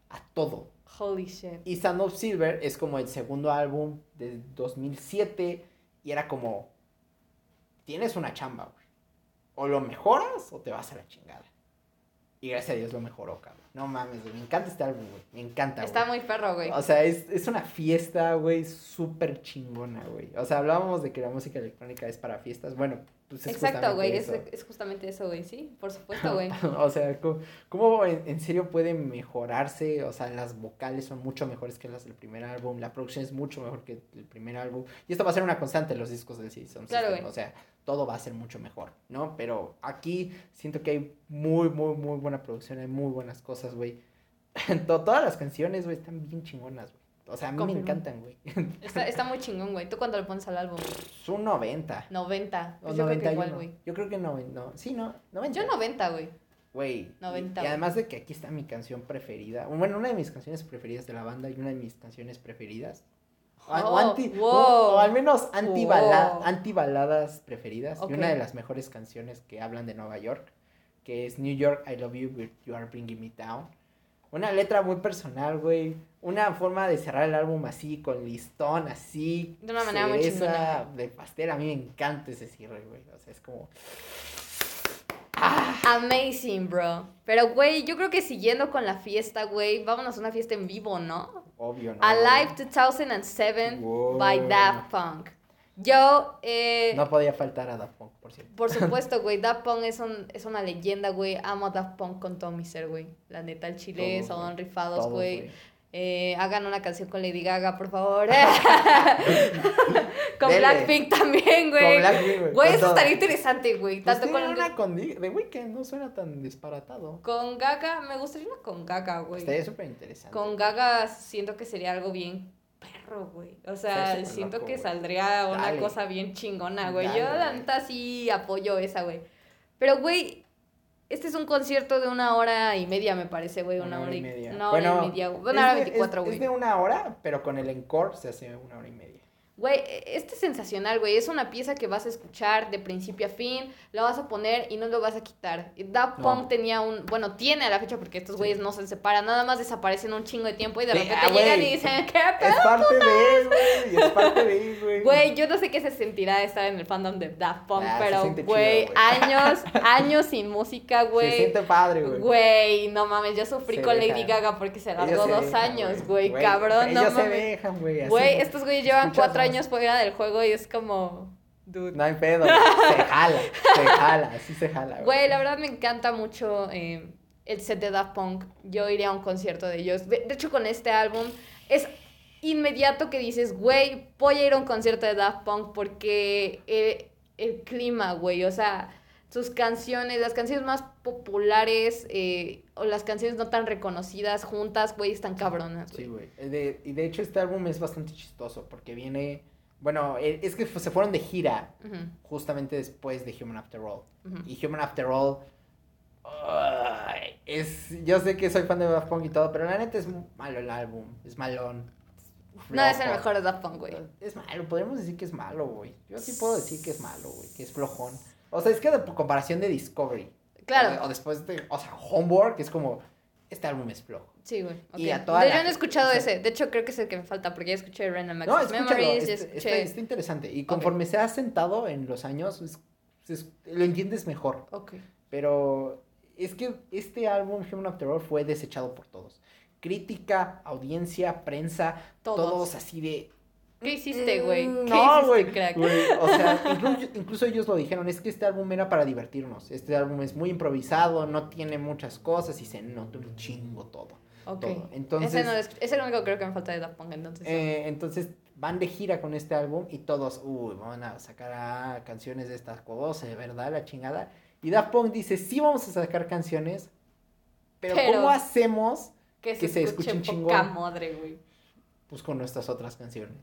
a todo. Holy shit. Y Sound of Silver es como el segundo álbum de 2007 y era como, tienes una chamba, güey. O lo mejoras o te vas a la chingada. Y gracias a Dios lo mejoró, cabrón. No mames, güey. Me encanta este álbum, güey. Me encanta, güey. Está muy perro, güey. O sea, es, es una fiesta, güey, súper chingona, güey. O sea, hablábamos de que la música electrónica es para fiestas. Bueno, Pues es Exacto, güey, justamente es, justamente eso, güey, sí, por supuesto, güey. [laughs] o sea, ¿cómo, cómo en, en serio puede mejorarse? O sea, las vocales son mucho mejores que las del primer álbum, la producción es mucho mejor que el primer álbum. Y esto va a ser una constante en los discos del Season Claro, System, güey. O sea, todo va a ser mucho mejor, ¿no? Pero aquí siento que hay muy, muy, muy buena producción, hay muy buenas cosas, güey. [laughs] To- Todas las canciones, güey, están bien chingonas, güey. O sea, a mí me encantan, güey. [laughs] Está, está muy chingón, güey. ¿Tú cuánto le pones al álbum? Un 90. 90. O yo creo que 91. igual, güey. Yo creo que no, no, sí, no, 90. Yo 90, güey. Güey. 90, Y, además de que aquí está mi canción preferida. Bueno, una de mis canciones preferidas de la banda y una de mis canciones preferidas. O, Oh, anti, wow. o- o al menos antibala- Wow. antibaladas preferidas. Y una de las mejores canciones que hablan de Nueva York. Que es New York, I Love You, but You Are Bringing Me Down. Una letra muy personal, güey. Una forma de cerrar el álbum así, con listón, así. De una manera muy cereza chingona, De pastel. A mí me encanta ese cierre, güey. O sea, es como. Amazing, bro. Pero, güey, yo creo que siguiendo con la fiesta, güey, vámonos a una fiesta en vivo, ¿no? Obvio, ¿no? Alive 2007 Wow. by Daft Punk. Yo, eh, No podía faltar a Daft Punk, por cierto. por supuesto, güey, Daft Punk es, un, es una leyenda, güey. Amo a Daft Punk con todo mi ser, güey. La neta, el chile son rifados, güey. Eh, hagan una canción con Lady Gaga, por favor. [laughs] con Dele. Blackpink también, güey. Con Blackpink, güey. Güey, eso todo. estaría interesante, güey. Pues Tanto con, una con The Weeknd, no suena tan disparatado. con Gaga, me gustaría una con Gaga, güey. Estaría súper interesante. Con Gaga siento que sería algo bien perro, güey. O sea, siento loco, que güey. Saldría una Dale. cosa bien chingona, güey. Dale, Yo la neta sí apoyo esa, güey. Pero, güey, este es un concierto de una hora y media, me parece, güey. Una, hora y media. Una hora Bueno, y media, güey. Una hora veinticuatro, güey. Es de una hora, pero con el encore se hace una hora y media. Güey, este es sensacional, güey. Es una pieza que vas a escuchar de principio a fin, la vas a poner y no lo vas a quitar. Y Daft No. Tenía un, bueno, tiene a la fecha porque estos Sí. güeyes no se separan, nada más desaparecen un chingo de tiempo y de Sí, repente ah, llegan güey. y dicen, ¿qué pedo? Es parte de, güey. Es parte de, güey. Güey, yo no sé qué se sentirá estar en el fandom de Daft Punk, Ah, se pero, güey, años, [laughs] años sin música, Se güey. siente padre, güey. Güey, no mames, yo sufrí Se con. Lady Gaga porque se largó se dos dejan, años, güey, cabrón, no Ellos se mames. dejan, güey. Güey, estos güeyes llevan cuatro más. Años fuera del juego y es como, dude. No hay pedo, güey. [laughs] se jala, se jala, así se jala, Güey, la verdad me encanta mucho eh, el set de Daft Punk. Yo iría a un concierto de ellos. De, de hecho, con este álbum es inmediato que dices, güey, voy a ir a un concierto de Daft Punk porque eh, el clima, güey, o sea, sus canciones, las canciones más populares eh, o las canciones no tan reconocidas juntas, güey, están cabronas. Sí, güey. Eh, de- y de hecho este álbum es bastante chistoso porque viene... Bueno, eh, es que se fueron de gira justamente después de Human After All. Y Human After All... es, yo sé que soy fan de Daft Punk y todo, pero la neta es malo el álbum. Es malón. No es el mejor de Daft Punk, güey. Es malo, podríamos decir que es malo, güey. Yo sí puedo decir que es malo, güey, que es flojón. O sea, es que de comparación de Discovery. Claro. O, de- o después de, o sea, Homework es como, este álbum es flojo. Sí, güey. Y ok. a toda De- la- Yo no he escuchado o sea- ese. De hecho, creo que es el que me falta porque ya escuché Random No, Access escúchalo, Memories. ya está, está- escuché... está interesante. Y conforme se ha sentado en los años, es- es- lo entiendes mejor. Ok. Pero es que este álbum, Human After All, fue desechado por todos. Crítica, audiencia, prensa, Todos. todos, así de... ¿Qué hiciste, güey? "Mm, ¿Qué No, hiciste, güey. crack? güey, O sea, incluso, incluso ellos lo dijeron, es que este álbum era para divertirnos. Este álbum es muy improvisado, no tiene muchas cosas y se nota un chingo todo. Ok. todo. Entonces, ese no es, es el único creo que me falta de Daft Punk, entonces. eh, entonces van de gira con este álbum y todos, uy, van a sacar ah, canciones de estas cosas, de verdad, la chingada. Y Daft Punk dice, sí vamos a sacar canciones, pero, Pero- ¿cómo hacemos? que que se escuche un poca chingón. madre, güey. Pues con nuestras otras canciones.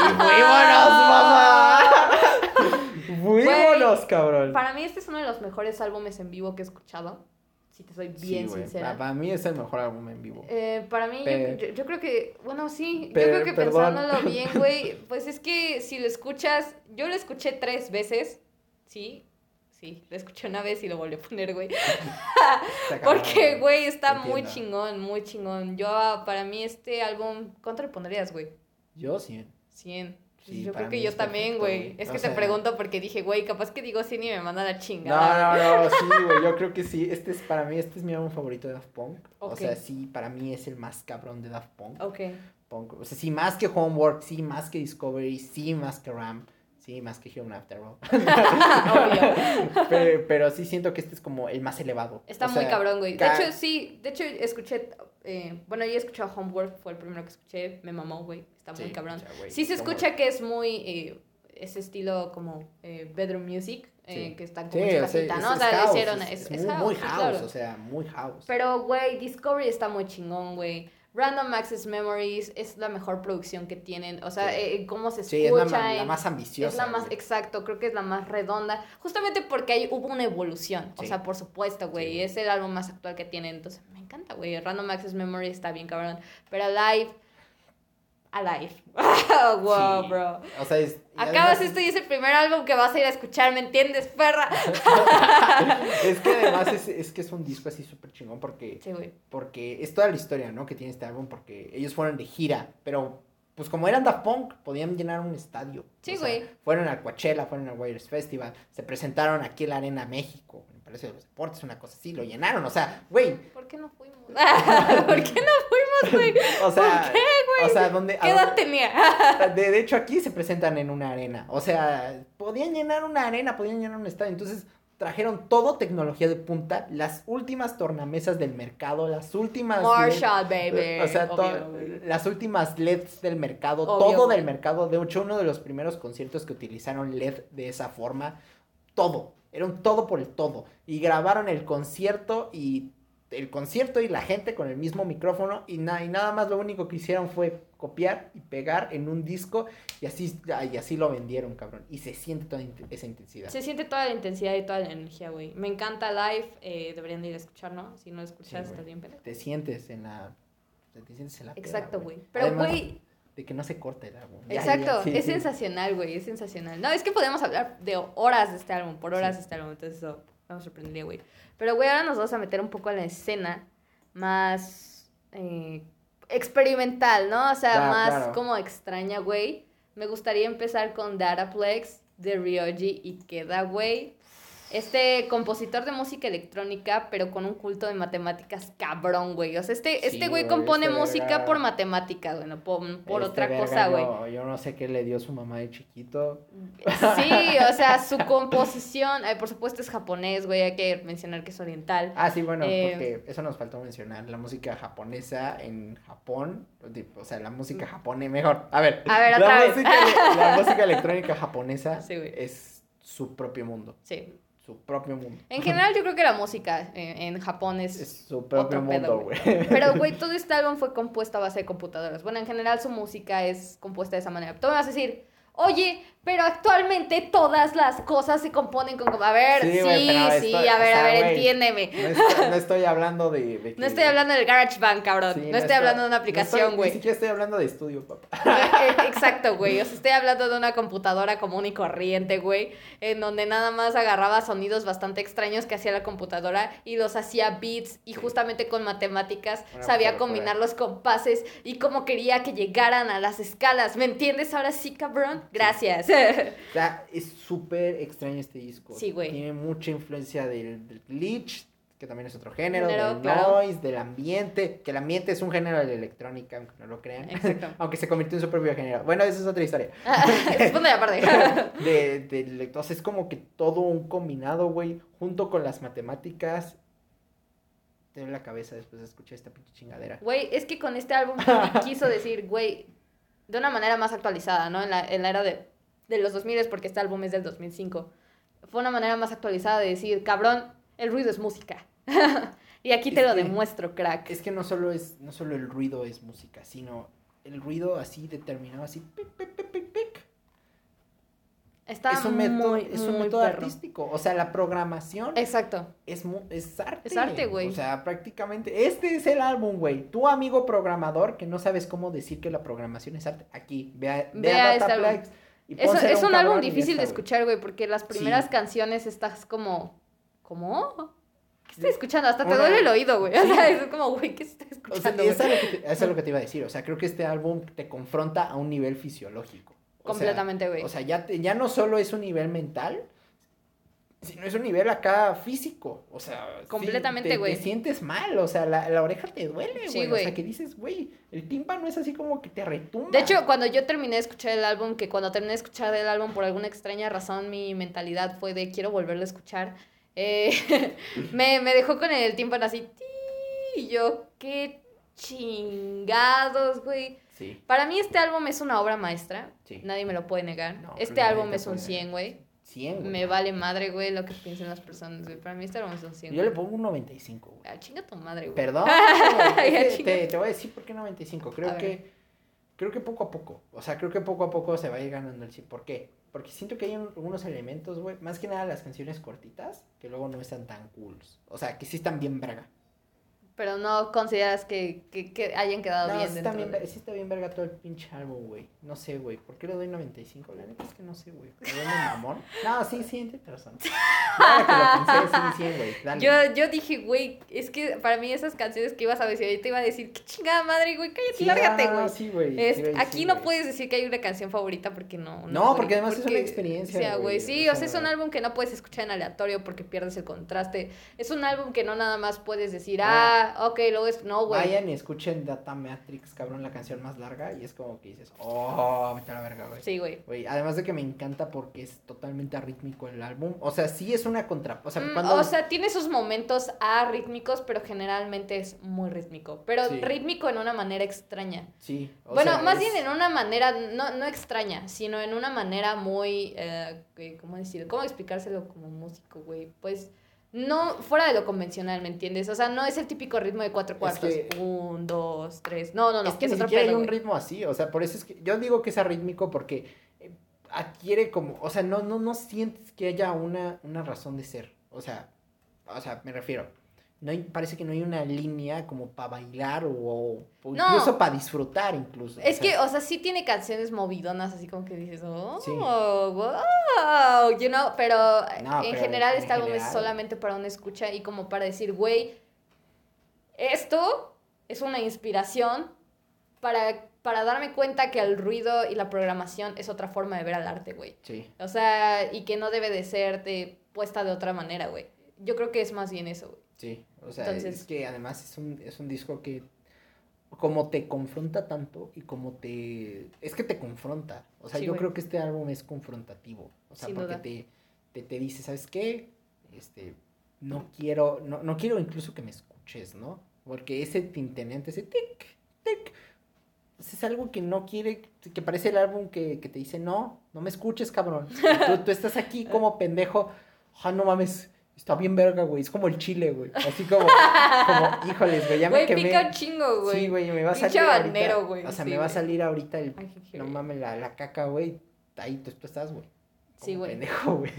¡Y fuímonos, mamá! [laughs] ¡Fuímonos, cabrón! Para mí este es uno de los mejores álbumes en vivo que he escuchado. Si te soy Sí, bien güey, sincera. pa- Para, mí es el mejor álbum en vivo. Eh, para mí, yo- Pe- yo, yo creo que, bueno, sí, Pe- yo creo que perdón. pensándolo [laughs] bien, güey, pues es que si lo escuchas, yo lo escuché tres veces, sí, sí, lo escuché una vez y lo volví a poner, güey. [laughs] Está cabrón, Porque, güey, está muy Entiendo. chingón, muy chingón. Yo, ah, para mí, este álbum, ¿cuánto le pondrías, güey? Yo sí. 100. Sí, yo creo que yo también, güey. Es O que sea- te pregunto porque dije, güey, capaz que digo 100 y me manda la No, chingada. güey. no, no, [laughs] sí, güey, yo creo que sí. Este es, para mí, este es mi álbum favorito de Daft Punk. O sea, sí, para mí es el más cabrón de Daft Punk. Ok. Punk. O sea, sí, más que Homework, sí, más que Discovery, sí, más que Ram. Sí, más que Human After All. [laughs] Obvio. pero, pero sí siento que este es como el más elevado. Está O muy cabrón, güey. De hecho, sí, de hecho escuché, eh, bueno, yo he escuchado Homework, fue el primero que escuché, me mamó, güey, está muy cabrón. Sí se escucha que es muy, eh, ese estilo como eh, bedroom music, eh, Sí. que está como Sí, o sea, es, ¿no? O es sea, le house, hicieron, es, es, es es muy, house, muy sí, house, claro. o sea, muy house. Pero, güey, Discovery está muy chingón, güey. Random Access Memories es la mejor producción que tienen. O sea, Sí. eh, cómo se sí, escucha. es la, más ambiciosa. es la más, güey. exacto, creo que es la más redonda. Justamente porque ahí hubo una evolución. O Sí. sea, por supuesto, güey. Sí. es el álbum más actual que tienen. Entonces, me encanta, güey. Random Access Memory está bien cabrón. Pero Alive. Alive. [laughs] wow, Sí. bro. O sea, es. Acabas además- esto y es el primer álbum que vas a ir a escuchar, ¿me entiendes, perra? [laughs] es que además es, es que es un disco así súper chingón porque, Sí, güey. porque es toda la historia, ¿no? Que tiene este álbum porque ellos fueron de gira, pero pues como eran Daft Punk, podían llenar un estadio. Sí, güey. fueron al Coachella, fueron al Wires Festival, se presentaron aquí en la Arena México, en el Palacio de los Deportes, una cosa así, lo llenaron, o sea, güey, ¿Por qué no fuimos? [laughs] ¿Por qué no fuimos, [laughs] güey? o sea, qué, o sea, donde... ¿Qué edad tenía? De, de hecho, aquí se presentan en una arena. O sea, podían llenar una arena, podían llenar un estadio. Entonces, trajeron todo tecnología de punta, las últimas tornamesas del mercado, las últimas. Marshall, LED, baby. O sea, Obvio, güey. las últimas LEDs del mercado, Obvio, todo güey. del mercado. De hecho, uno de los primeros conciertos que utilizaron LED de esa forma, todo. Era un todo por el todo. Y grabaron el concierto y el concierto y la gente con el mismo micrófono y, na- y nada más lo único que hicieron fue copiar y pegar en un disco y así, y así lo vendieron, cabrón. Y se siente toda esa intensidad. Se siente toda la intensidad y toda la energía, güey. Me encanta Live. eh, deberían de ir a escuchar, ¿no? Si no lo escuchas, Sí, estás bien pendejo. Te sientes en la... Te sientes en la Exacto, güey. Pero, güey, De que no se corte el álbum. Ya, exacto. ya, sí, es sí. sensacional, güey. Es sensacional. No, es que podemos hablar de horas de este álbum, por horas Sí. de este álbum. Entonces, eso no me sorprendería, güey. Pero, güey, ahora nos vamos a meter un poco a la escena más eh, experimental, ¿no? O sea, Claro, más claro. como extraña, güey. Me gustaría empezar con Dataplex de Ryoji Ikeda, güey. Este compositor de música electrónica, pero con un culto de matemáticas cabrón, güey. O sea, este Sí, este güey güey, compone este música verga- por matemáticas, güey, no por, por Este otra verga, cosa, güey. Yo, yo no sé qué le dio su mamá de chiquito. Sí, o sea, [laughs] su composición, ay, por supuesto es japonés, güey, hay que mencionar que es oriental. Ah, sí, bueno, Eh, porque eso nos faltó mencionar. La música japonesa en Japón, o sea, la música japonesa, mejor. A ver, A ver, la, otra vez. música, la [laughs] música electrónica japonesa Sí, es su propio mundo. Sí. Su propio mundo. En general, yo creo que la música eh, en Japón Es es... su propio otro mundo, güey. [laughs] Pero, güey, todo este álbum fue compuesto a base de computadoras. Bueno, en general su música es compuesta de esa manera. Tú me vas a decir, oye, pero actualmente todas las cosas se componen con... A ver, sí, Sí, a o ver, sea, a ver, entiéndeme. No estoy, no [laughs] estoy hablando de, de que- No estoy hablando del GarageBand, cabrón. Sí, no, estoy hablando de una no aplicación, güey. Ni siquiera estoy hablando de estudio, papá. [laughs] Eh, Exacto, güey. O sea, estoy hablando de una computadora común y corriente, güey, en donde nada más agarraba sonidos bastante extraños que hacía la computadora y los hacía beats y justamente con matemáticas sabía combinar los compases y cómo quería que llegaran a las escalas. ¿Me entiendes ahora sí, cabrón? Gracias. O sea, es súper extraño este disco. Sí, güey. Tiene mucha influencia del, del glitch, que también es otro género, Género, del claro. noise, del ambiente, que el ambiente es un género de la electrónica, aunque no lo crean. Exacto. [laughs] aunque se convirtió en su propio género. Bueno, esa es otra historia. [laughs] Responde aparte. [laughs] De, de, entonces es como que todo un combinado, güey, junto con las matemáticas. Te doy la cabeza después de escuchar esta pinche chingadera. Güey, es que con este álbum quiso decir, güey, de una manera más actualizada, ¿no? En la, en la era de, de los 2000, porque este álbum es del 2005. Fue una manera más actualizada de decir, cabrón, el ruido es música. [laughs] y aquí te Es lo que- demuestro, crack. Es que no solo es, no solo el ruido es música, sino el ruido así determinado, así, pic, pic, pic. Está es un método, muy, es un método artístico. O sea, la programación Exacto. es, es arte. Es arte, güey. O sea, prácticamente. Este es el álbum, güey. Tu amigo programador que no sabes cómo decir que la programación es arte. Aquí, ve a, ve Ve a a este Dataplex y Es, es un álbum difícil de escuchar, güey, porque las primeras Sí. canciones estás como... ¿Cómo? ¿Qué estoy escuchando? Hasta te duele el oído, güey. O sea, es como, güey, ¿qué estoy O sea, escuchando? eso es, lo que te, eso es lo que te iba a decir. O sea, creo que este álbum te confronta a un nivel fisiológico. O Completamente, güey. O sea, ya, te- ya no solo es un nivel mental, sino es un nivel acá físico. O sea, Completamente, te- güey. Te, sientes mal, o sea, la, la oreja te duele, Sí, güey. o sea, que dices, güey, el tímpano es así como que te retumba. De hecho, cuando yo terminé de escuchar el álbum, que cuando terminé de escuchar el álbum, por alguna extraña razón, mi mentalidad fue de quiero volverlo a escuchar, eh, [laughs] me, me dejó con el tímpano así, "Ti", y yo, qué chingados, güey. Sí, Para mí este álbum es una obra maestra, nadie me lo puede negar. No, este álbum es un puede 100, güey. 100, güey. Me vale madre, güey, lo que piensen las personas, güey. Para mí álbum es un 100. Yo le pongo un 95, güey. Ah, chinga tu madre, güey. Perdón. [laughs] Te, te voy a decir por qué 95. A Creo ver. que creo que poco a poco. O sea, creo que poco a poco se va a ir ganando el sí. ¿Por qué? Porque siento que hay un- algunos elementos, güey. Más que nada las canciones cortitas, que luego no están tan cool. O sea, que sí están bien verga. Pero no consideras que, que, que hayan quedado No, bien sí dentro está bien, de- ver- sí está bien verga todo el pinche álbum, güey. No sé, güey. ¿Por qué le doy 95? La neta es que no sé, güey. ¿Me doy un mamón? No, sí, sí, tienes razón. Ahora que lo pensé, sí, 100, güey. Dale. Yo, yo dije, güey, es que para mí esas canciones que ibas a decir, ahorita iba a decir, qué chingada madre, güey, cállate, Sí, lárgate, ah, güey. Sí, güey. Es- sí, güey, aquí no puedes decir que hay una canción favorita porque no. No, porque además es una experiencia, O sea, güey, sí, o sea, es un álbum que no puedes escuchar en aleatorio porque pierdes el contraste. Es un álbum que no nada más puedes decir, ah, ok, luego es. No, güey. Vayan y escuchen Data Matrix, cabrón, la canción más larga. Y es como que dices, oh, vete a la verga, güey. Sí, güey. Güey, además de que me encanta porque es totalmente arrítmico el álbum. O sea, sí es una contra. O sea, Mm, cuando. O sea, tiene sus momentos arrítmicos, pero generalmente es muy rítmico. Pero Sí. rítmico en una manera extraña. sí. o bueno, sea, más es- bien en una manera, no, no extraña, sino en una manera muy, eh, ¿cómo decir? ¿Cómo explicárselo como músico, güey? Pues no fuera de lo convencional, ¿me entiendes? O sea, no es el típico ritmo de cuatro cuartos. que- Un, dos, tres. No, no, no. es que es ni otro siquiera hay pedo, un güey. ritmo así. O sea, por eso es que. Yo digo que es arrítmico porque eh, adquiere como. O sea, no, no, no sientes que haya una, una razón de ser. O sea, o sea, me refiero. No hay, parece que no hay una línea como para bailar o, o No. incluso para disfrutar incluso. Es o que, o sea, sí tiene canciones movidonas, así como que dices, oh, Sí. wow, you know, pero No, en pero general en este álbum es solamente para una escucha y como para decir, güey, esto es una inspiración para, para darme cuenta que el ruido y la programación es otra forma de ver al arte, güey. Sí. O sea, y que no debe de ser de, puesta de otra manera, güey. Yo creo que es más bien eso, güey. Sí, o sea, Entonces- es que además es un, es un disco que como te confronta tanto y como te... Es que te confronta. O sea, Sí, yo creo que este álbum es confrontativo. O sea, Sin porque te, te, te dice, ¿sabes qué? Este, no quiero, no, no quiero incluso que me escuches, ¿no? Porque ese tintenante, ese tic, tic, es algo que no quiere, que parece el álbum que, que te dice, no, no me escuches, cabrón. [laughs] Tú estás aquí como pendejo, ah, no mames, está bien verga, güey, es como el chile, güey. Así como, como, [laughs] híjoles, güey, ya me quemé. pica un chingo, güey. Sí, güey, me va a salir ahorita, güey, o sea, sí, me va a salir ahorita el, Ay, no mames, la, la caca, güey, ahí tú, tú estás, güey. Sí, güey. Pendejo, güey.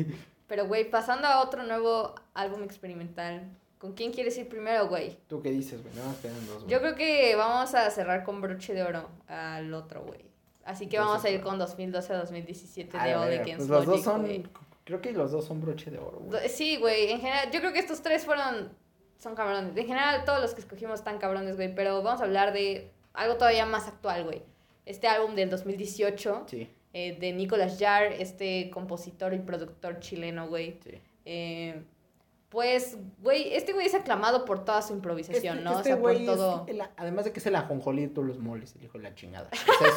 Pero, güey, pasando a otro nuevo álbum experimental, ¿con quién quieres ir primero, güey? ¿Tú qué dices, güey? No, quedan dos, güey. Yo creo que vamos a cerrar con broche de oro al otro, güey. Así que vamos a ir con 2012-2017 A de la All verga, Against pues los dos son, güey. Creo que los dos son broche de oro, güey. Sí, güey, en general, yo creo que estos tres fueron, son cabrones. En general, todos los que escogimos están cabrones, güey, pero vamos a hablar de algo todavía más actual, güey. Este álbum del 2018 Sí, eh, de Nicolas Jarr, este compositor y productor chileno, güey. sí. Eh, pues, güey, este güey es aclamado por toda su improvisación, ¿no? o sea, por todo. el- además de que es el ajonjolí de todos los moles, el hijo de la chingada. O sea, es,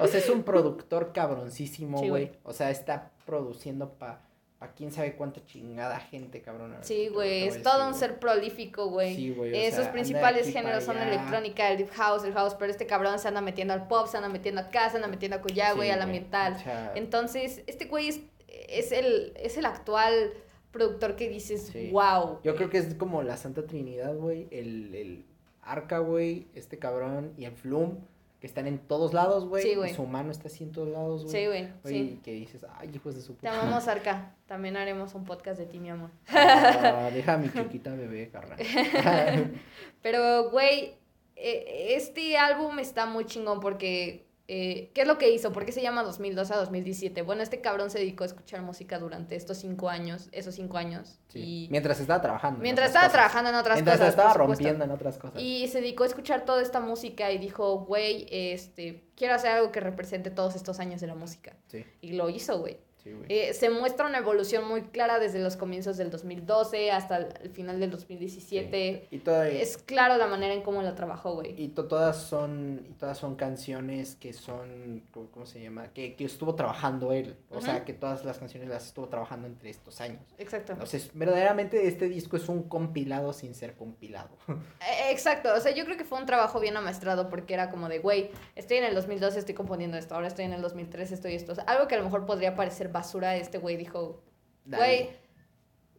o sea, es un productor cabroncísimo, güey. güey. O sea, está produciendo pa, pa quién sabe cuánta chingada gente, cabrón. Sí, güey, a es todo un ser prolífico, güey. Sí, güey, Eh, sus principales géneros son la electrónica, el deep house, el house, pero este cabrón se anda metiendo al pop, se anda metiendo acá, se anda metiendo a Sí, güey, al güey. ambiental. O sea, Entonces, este güey es, es, el, es el actual productor que dices, Sí. wow. Yo creo que es como la Santa Trinidad, güey. El, el Arca, güey. Este cabrón. Y el Flum. Que están en todos lados, güey. Sí, güey. su mano está así en todos lados, güey. Sí, güey, sí. y que dices, ay, hijos de su Te puta. amamos, Arca. También haremos un podcast de ti, mi amor. Ah, deja a mi chiquita bebé, carnal. [laughs] Pero, güey, eh, este álbum está muy chingón porque... eh, ¿Qué es lo que hizo? ¿Por qué se llama 2002 a 2017? Bueno, este cabrón se dedicó a escuchar música durante estos cinco años, esos cinco años. Sí. Y Mientras estaba trabajando. en mientras estaba cosas. trabajando en otras Mientras cosas. estaba por supuesto. rompiendo en otras cosas. Y se dedicó a escuchar toda esta música y dijo, güey, este, quiero hacer algo que represente todos estos años de la música. Sí. Y lo hizo, güey. Sí. Eh, se muestra una evolución muy clara desde los comienzos del 2012 hasta el, final del 2017. Y toda- Es claro la manera en cómo la trabajó, güey. Y to- todas son y todas son canciones que son ¿cómo, se llama? Que, que estuvo trabajando él. O sea, Ujú. que todas las canciones las estuvo trabajando entre estos años. Exacto. Entonces, verdaderamente este disco es un compilado sin ser compilado. [laughs] Eh, Exacto, o sea, yo creo que fue un trabajo bien amaestrado porque era como de, güey, estoy en el 2012, estoy componiendo esto, ahora estoy en el 2013, estoy esto. O sea, algo que a lo mejor podría parecer basura, este güey dijo, güey,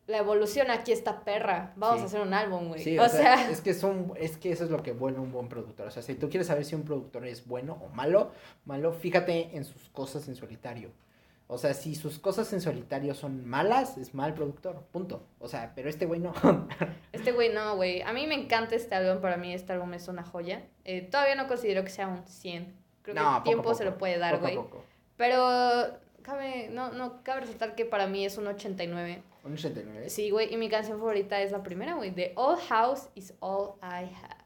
la evolución aquí está perra, vamos Sí. a hacer un álbum, güey. Sí, o, sea, es que es un, es que eso es lo que vuelve un buen productor. O sea, si tú quieres saber si un productor es bueno o malo, malo, fíjate en sus cosas en solitario. O sea, si sus cosas en solitario son malas, es mal productor, punto. O sea, pero este güey no. [laughs] este güey no, güey. A mí me encanta este álbum, para mí este álbum es una joya. Eh, todavía no considero que sea un 100. Creo que el tiempo poco, se lo puede dar, güey. Pero cabe, no, no, cabe resaltar que para mí es un 89. Un 89. Sí, güey, y mi canción favorita es la primera, güey, The Old House is All I Have.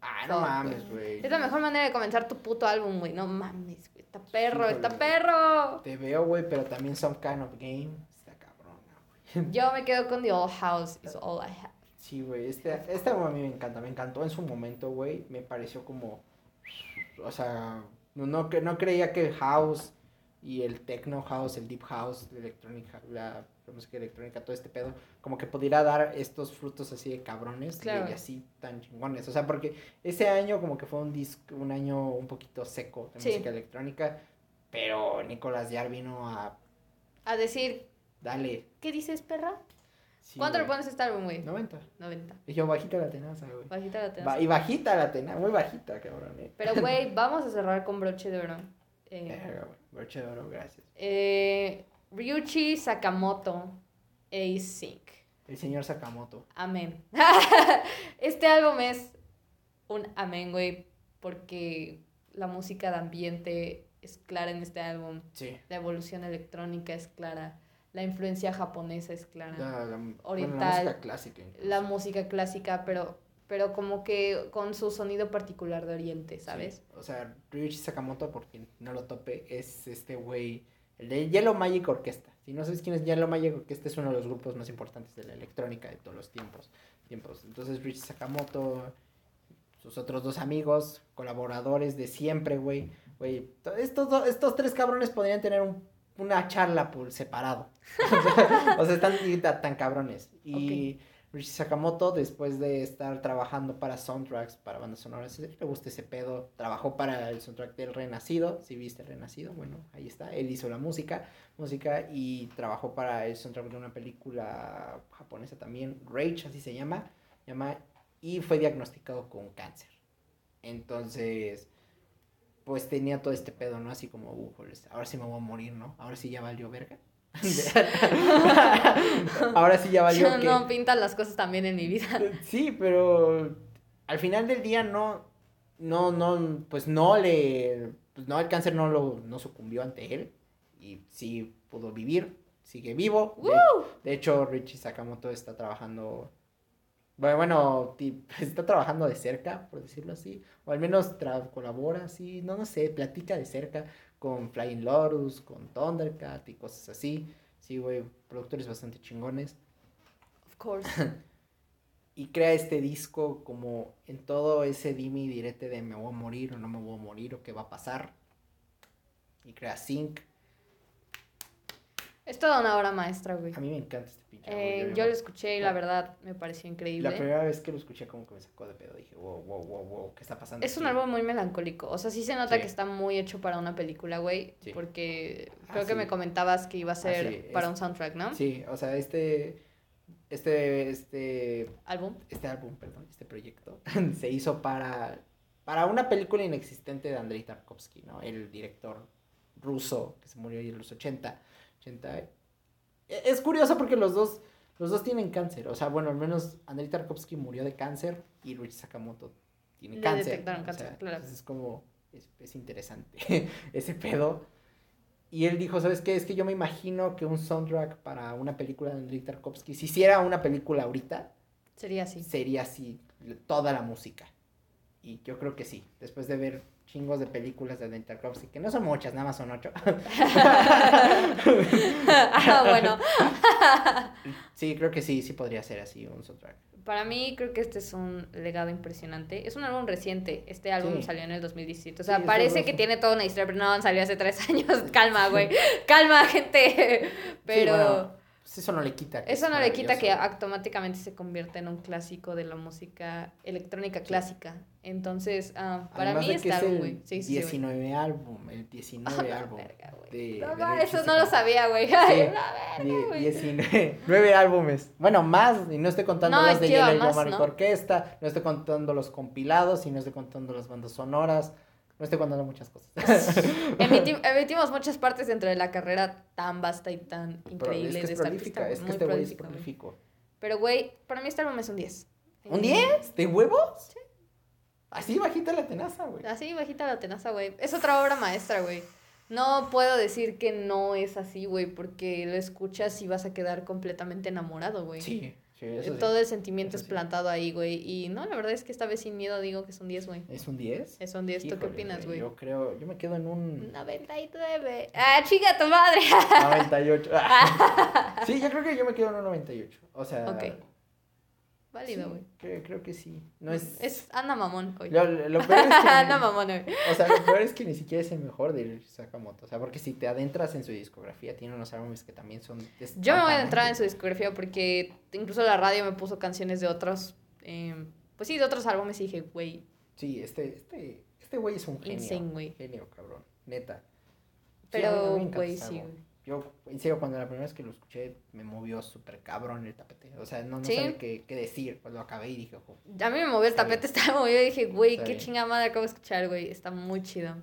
Ah, no Fuck, mames, güey. Es la mejor manera de comenzar tu puto álbum, güey. No mames, güey. Está perro, Híjole, está perro. Te veo, güey, pero también Some Kind of Game. Está cabrona, güey. Yo me quedo con The Old House is All I Have. Sí, güey, este, este álbum a mí me encanta, me encantó en su momento, güey, me pareció como, o sea, no, no, no creía que house y el techno house, el deep house, la electrónica, la, la música electrónica, todo este pedo, como que pudiera dar estos frutos así de cabrones Claro. y así tan chingones, o sea, porque ese año como que fue un disco, un año un poquito seco de Sí. música electrónica, pero Nicolás Yar vino a A decir, darle. ¿qué dices, perra? sí, ¿Cuánto le pones a este álbum, güey? 90. 90. Y yo bajita la tenaza, güey. Bajita la Ba- tenaz. y bajita la tena, muy bajita, cabrón. Eh. Pero, güey, [laughs] vamos a cerrar con broche de oro. Eh. Broche de oro, gracias. eh, Ryuichi Sakamoto, A-Sync. El señor Sakamoto. Amén. [laughs] este álbum es un amén, güey, porque la música de ambiente es clara en este álbum, Sí. la evolución electrónica es clara, la influencia japonesa es clara, La, la- bueno, la Oriental, música clásica. incluso. la música clásica, pero, pero como que con su sonido particular de Oriente, ¿sabes? Sí, O sea, Ryuichi Sakamoto, por quien no lo tope, es este güey, el de Yellow Magic Orquesta. Si no sabes quién es Yellow Magic Orquesta, es uno de los grupos más importantes de la electrónica de todos los tiempos. tiempos. Entonces, Ryuichi Sakamoto, sus otros dos amigos, colaboradores de siempre, güey. Güey, to- estos, do- estos tres cabrones podrían tener un- una charla por separado. [laughs] o sea, están tan, tan cabrones. Y Richie Sakamoto, después de estar trabajando para soundtracks, para bandas sonoras, le gusta ese pedo. Trabajó para el soundtrack del Renacido. Si viste el Renacido, bueno, ahí está. Él hizo la música, música y trabajó para el soundtrack de una película japonesa también, Rage, así se llama. llama y fue diagnosticado con cáncer. Entonces, pues tenía todo este pedo, ¿no? Así como, uh, ahora sí me voy a morir, ¿no? Ahora sí ya valió verga. [laughs] ahora sí ya valió Yo que... no pintan las cosas también en mi vida. [laughs] Sí, pero al final del día no, no, no, pues no le, pues no, el cáncer no lo, no sucumbió ante él y sí pudo vivir, sigue vivo. De, de hecho, Richie Sakamoto está trabajando, bueno, bueno, [laughs] está trabajando de cerca, por decirlo así, o al menos colabora así, no, no sé, platica de cerca con Flying Lotus, con Thundercat y cosas así. Sí, güey, productores bastante chingones Of course. [laughs] y crea este disco como en todo ese dime y direte de me voy a morir o no me voy a morir o qué va a pasar. Y crea Sync. Es toda una obra maestra, güey. A mí me encanta este pinche. Eh, yo lo escuché y la verdad me pareció La increíble. primera vez que lo escuché como que me sacó de pedo. Dije, wow, wow, wow, wow, ¿qué está pasando? Es un aquí?". álbum muy melancólico. O sea, sí se nota Sí. que está muy hecho para una película, güey. Sí. Porque Ah, creo que me comentabas que iba a ser sí, para es- un soundtrack, ¿no? Sí, o sea, este, este, este, Álbum. este álbum, perdón, este proyecto, [laughs] se hizo para, para una película inexistente de Andrei Tarkovsky, ¿no? El director ruso que se murió ahí en los 80. 80. E- Es curioso porque los dos, los dos tienen cáncer. O sea, bueno, al menos Andrei Tarkovsky murió de cáncer y Ruichi Sakamoto tiene Le cáncer. detectaron o cáncer, sea, claro. entonces es como, es, es interesante [laughs] ese pedo. Y él dijo, ¿sabes qué? Es que yo me imagino que un soundtrack para una película de Andrei Tarkovsky, si hiciera una película ahorita, Sería así. sería así toda la música. Y yo creo que sí, después de ver chingos de películas de Tarkovsky, que no son muchas, nada más son ocho. ah, bueno. sí, creo que sí, sí podría ser así un soundtrack. Para mí creo que este es un legado impresionante. Es un álbum reciente. Este álbum Sí. salió en el 2017. O sea, Sí, parece que tiene toda una historia, pero no, salió hace tres años. [laughs] Calma, güey. Calma, gente. Pero... Sí, bueno, pues eso no le quita. que Eso es no le quita que automáticamente se convierta en un clásico de la música electrónica clásica. Entonces, ah, para Además mí de que es álbum, el güey. Sí, sí, sí, güey. 19 álbum, el 19 [laughs] Ah, álbum. verga, güey. de- No, de eso no lo sabía, güey. [laughs] Sí. Ay, la verga, Die- güey. 19 [laughs] nueve álbumes. Bueno, más, y no estoy contando No, los es de Yellow ¿no? Orquesta, no estoy contando los compilados, y no estoy contando las bandas sonoras, no estoy contando muchas cosas. [laughs] Emiti- emitimos muchas partes dentro de la carrera tan vasta y tan Pero increíble es que de es esta prolífica, artista. es que muy este güey es prolífico. Pero, güey, para mí este álbum es un 10. ¿Un Eh, 10? ¿De huevos? Sí. Así bajita la tenaza, güey. Así, bajita la tenaza, güey. Es otra obra maestra, güey. No puedo decir que no es así, güey, porque lo escuchas y vas a quedar completamente enamorado, güey. Sí, sí, eso sí. Todo el sentimiento Eso es sí. plantado ahí, güey. Y no, la verdad es que esta vez sin miedo digo que es un 10, güey. ¿Es un 10? Es un 10. ¿Tú qué opinas, güey? Yo creo, yo me quedo en un 99. ¡Ah, chica tu madre! 98. [laughs] sí, yo creo que yo me quedo en un 98. O sea, Ok. Válido, güey. creo, creo que sí. No es... Es Ana Mamón hoy. Lo, lo peor es que... [laughs] Ana Mamón hoy. O sea, lo peor es que ni [laughs] siquiera es el mejor de Sakamoto. O sea, porque si te adentras en su discografía, tiene unos álbumes que también son. Yo me voy a entrar en su discografía porque incluso la radio me puso canciones de otros, eh, pues sí, de otros álbumes y dije, güey, Sí, este, este, este güey es un genio. Insane, güey. Genio, cabrón. Neta. Pero, güey, sí, güey. Yo, en serio, cuando la primera vez que lo escuché, me movió súper cabrón el tapete. O sea, no, no ¿Sí? sabía qué, qué decir. Pues lo acabé y dije, "Jo". A mí me movió el tapete, estaba movido y dije, güey, qué chingada madre acabo de escuchar, güey, está muy chido.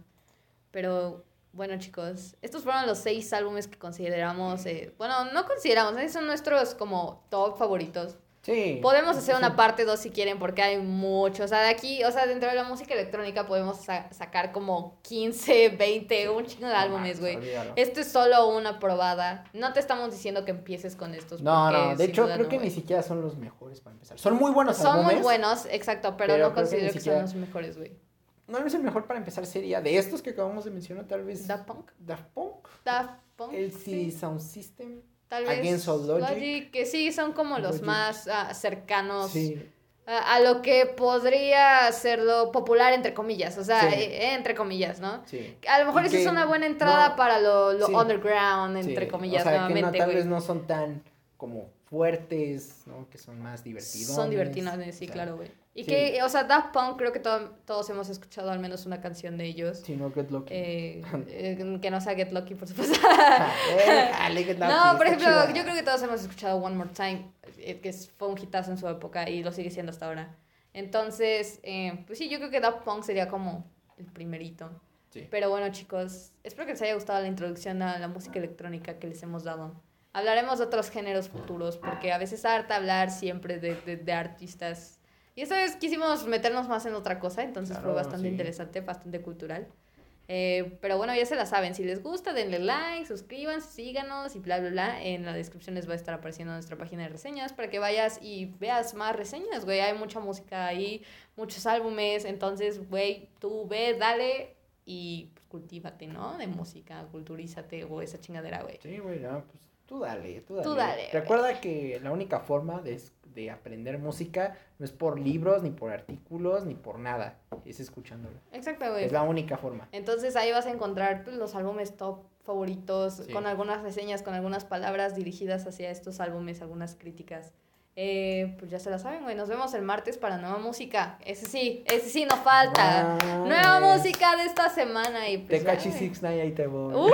Pero, bueno, chicos, estos fueron los seis álbumes que consideramos, eh, bueno, no consideramos, esos son nuestros como top favoritos. Sí. Podemos hacer una parte 2 si quieren, porque hay muchos. O sea, de aquí, o sea, dentro de la música electrónica podemos sa- sacar como 15, 20, un chingo de No álbumes, güey. Esto es solo una probada. No te estamos diciendo que empieces con estos. No, no, de hecho creo no, que ni siquiera son los mejores para empezar. Son muy buenos Son álbumes. muy buenos, exacto, pero, pero no creo que considero que, siquiera- son los mejores, güey. No es el mejor para empezar sería de estos que acabamos de mencionar, tal vez Daft Punk. Daft Punk, Daft Punk. el sí. Sound System. Tal vez. Against All Logic. que sí, son como los Logic. más ah, cercanos Sí, a, a lo que podría ser lo popular, entre comillas. O sea, Sí. eh, entre comillas, ¿no? sí. A lo mejor esa es que una buena entrada no- para lo, lo underground, entre comillas, o sea, que nuevamente, no, tal güey. vez no son tan como fuertes, ¿no? Que son más divertidos. Son divertidos, sí, claro, güey. Y sí. que, o sea, Daft Punk, creo que to- todos hemos escuchado al menos una canción de ellos. Si no, Get Lucky. Eh, eh, que no sea Get Lucky, por supuesto. [laughs] Eh, no, por ejemplo, yo creo que todos hemos escuchado One More Time, eh, que fue un hitazo en su época y lo sigue siendo hasta ahora. Entonces, eh, pues sí, yo creo que Daft Punk sería como el primerito. Sí. Pero bueno, chicos, espero que les haya gustado la introducción a la música electrónica que les hemos dado. Hablaremos de otros géneros futuros, porque a veces harta hablar siempre de, de, de artistas. Y esta vez quisimos meternos más en otra cosa, entonces fue Claro, bastante sí. interesante, bastante cultural. Eh, pero bueno, ya se la saben. Si les gusta, denle like, suscríbanse, síganos y bla, bla, bla. En la descripción les va a estar apareciendo nuestra página de reseñas para que vayas y veas más reseñas, güey. Hay mucha música ahí, muchos álbumes. Entonces, güey, tú ve, dale y pues, cultívate, ¿no? De música, culturízate o esa chingadera, güey. Sí, güey, no, pues tú dale, tú dale. Tú dale. Recuerda que la única forma de, es- de aprender música no es por libros, ni por artículos, ni por nada. Es escuchándola. Exacto, güey. Es la única forma. Entonces ahí vas a encontrar pues, los álbumes top favoritos, Sí. con algunas reseñas, con algunas palabras dirigidas hacia estos álbumes, algunas críticas. Eh, pues ya se la saben, güey. Nos vemos el martes para nueva música. Ese sí, ese sí no falta. Nueva música de esta semana y pues. 69, ahí te voy. ¡Uh!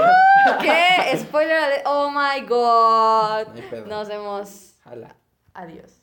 ¿Qué? [laughs] Spoiler alert. Oh my god. No hay pedo. Nos vemos. Jala. Adiós.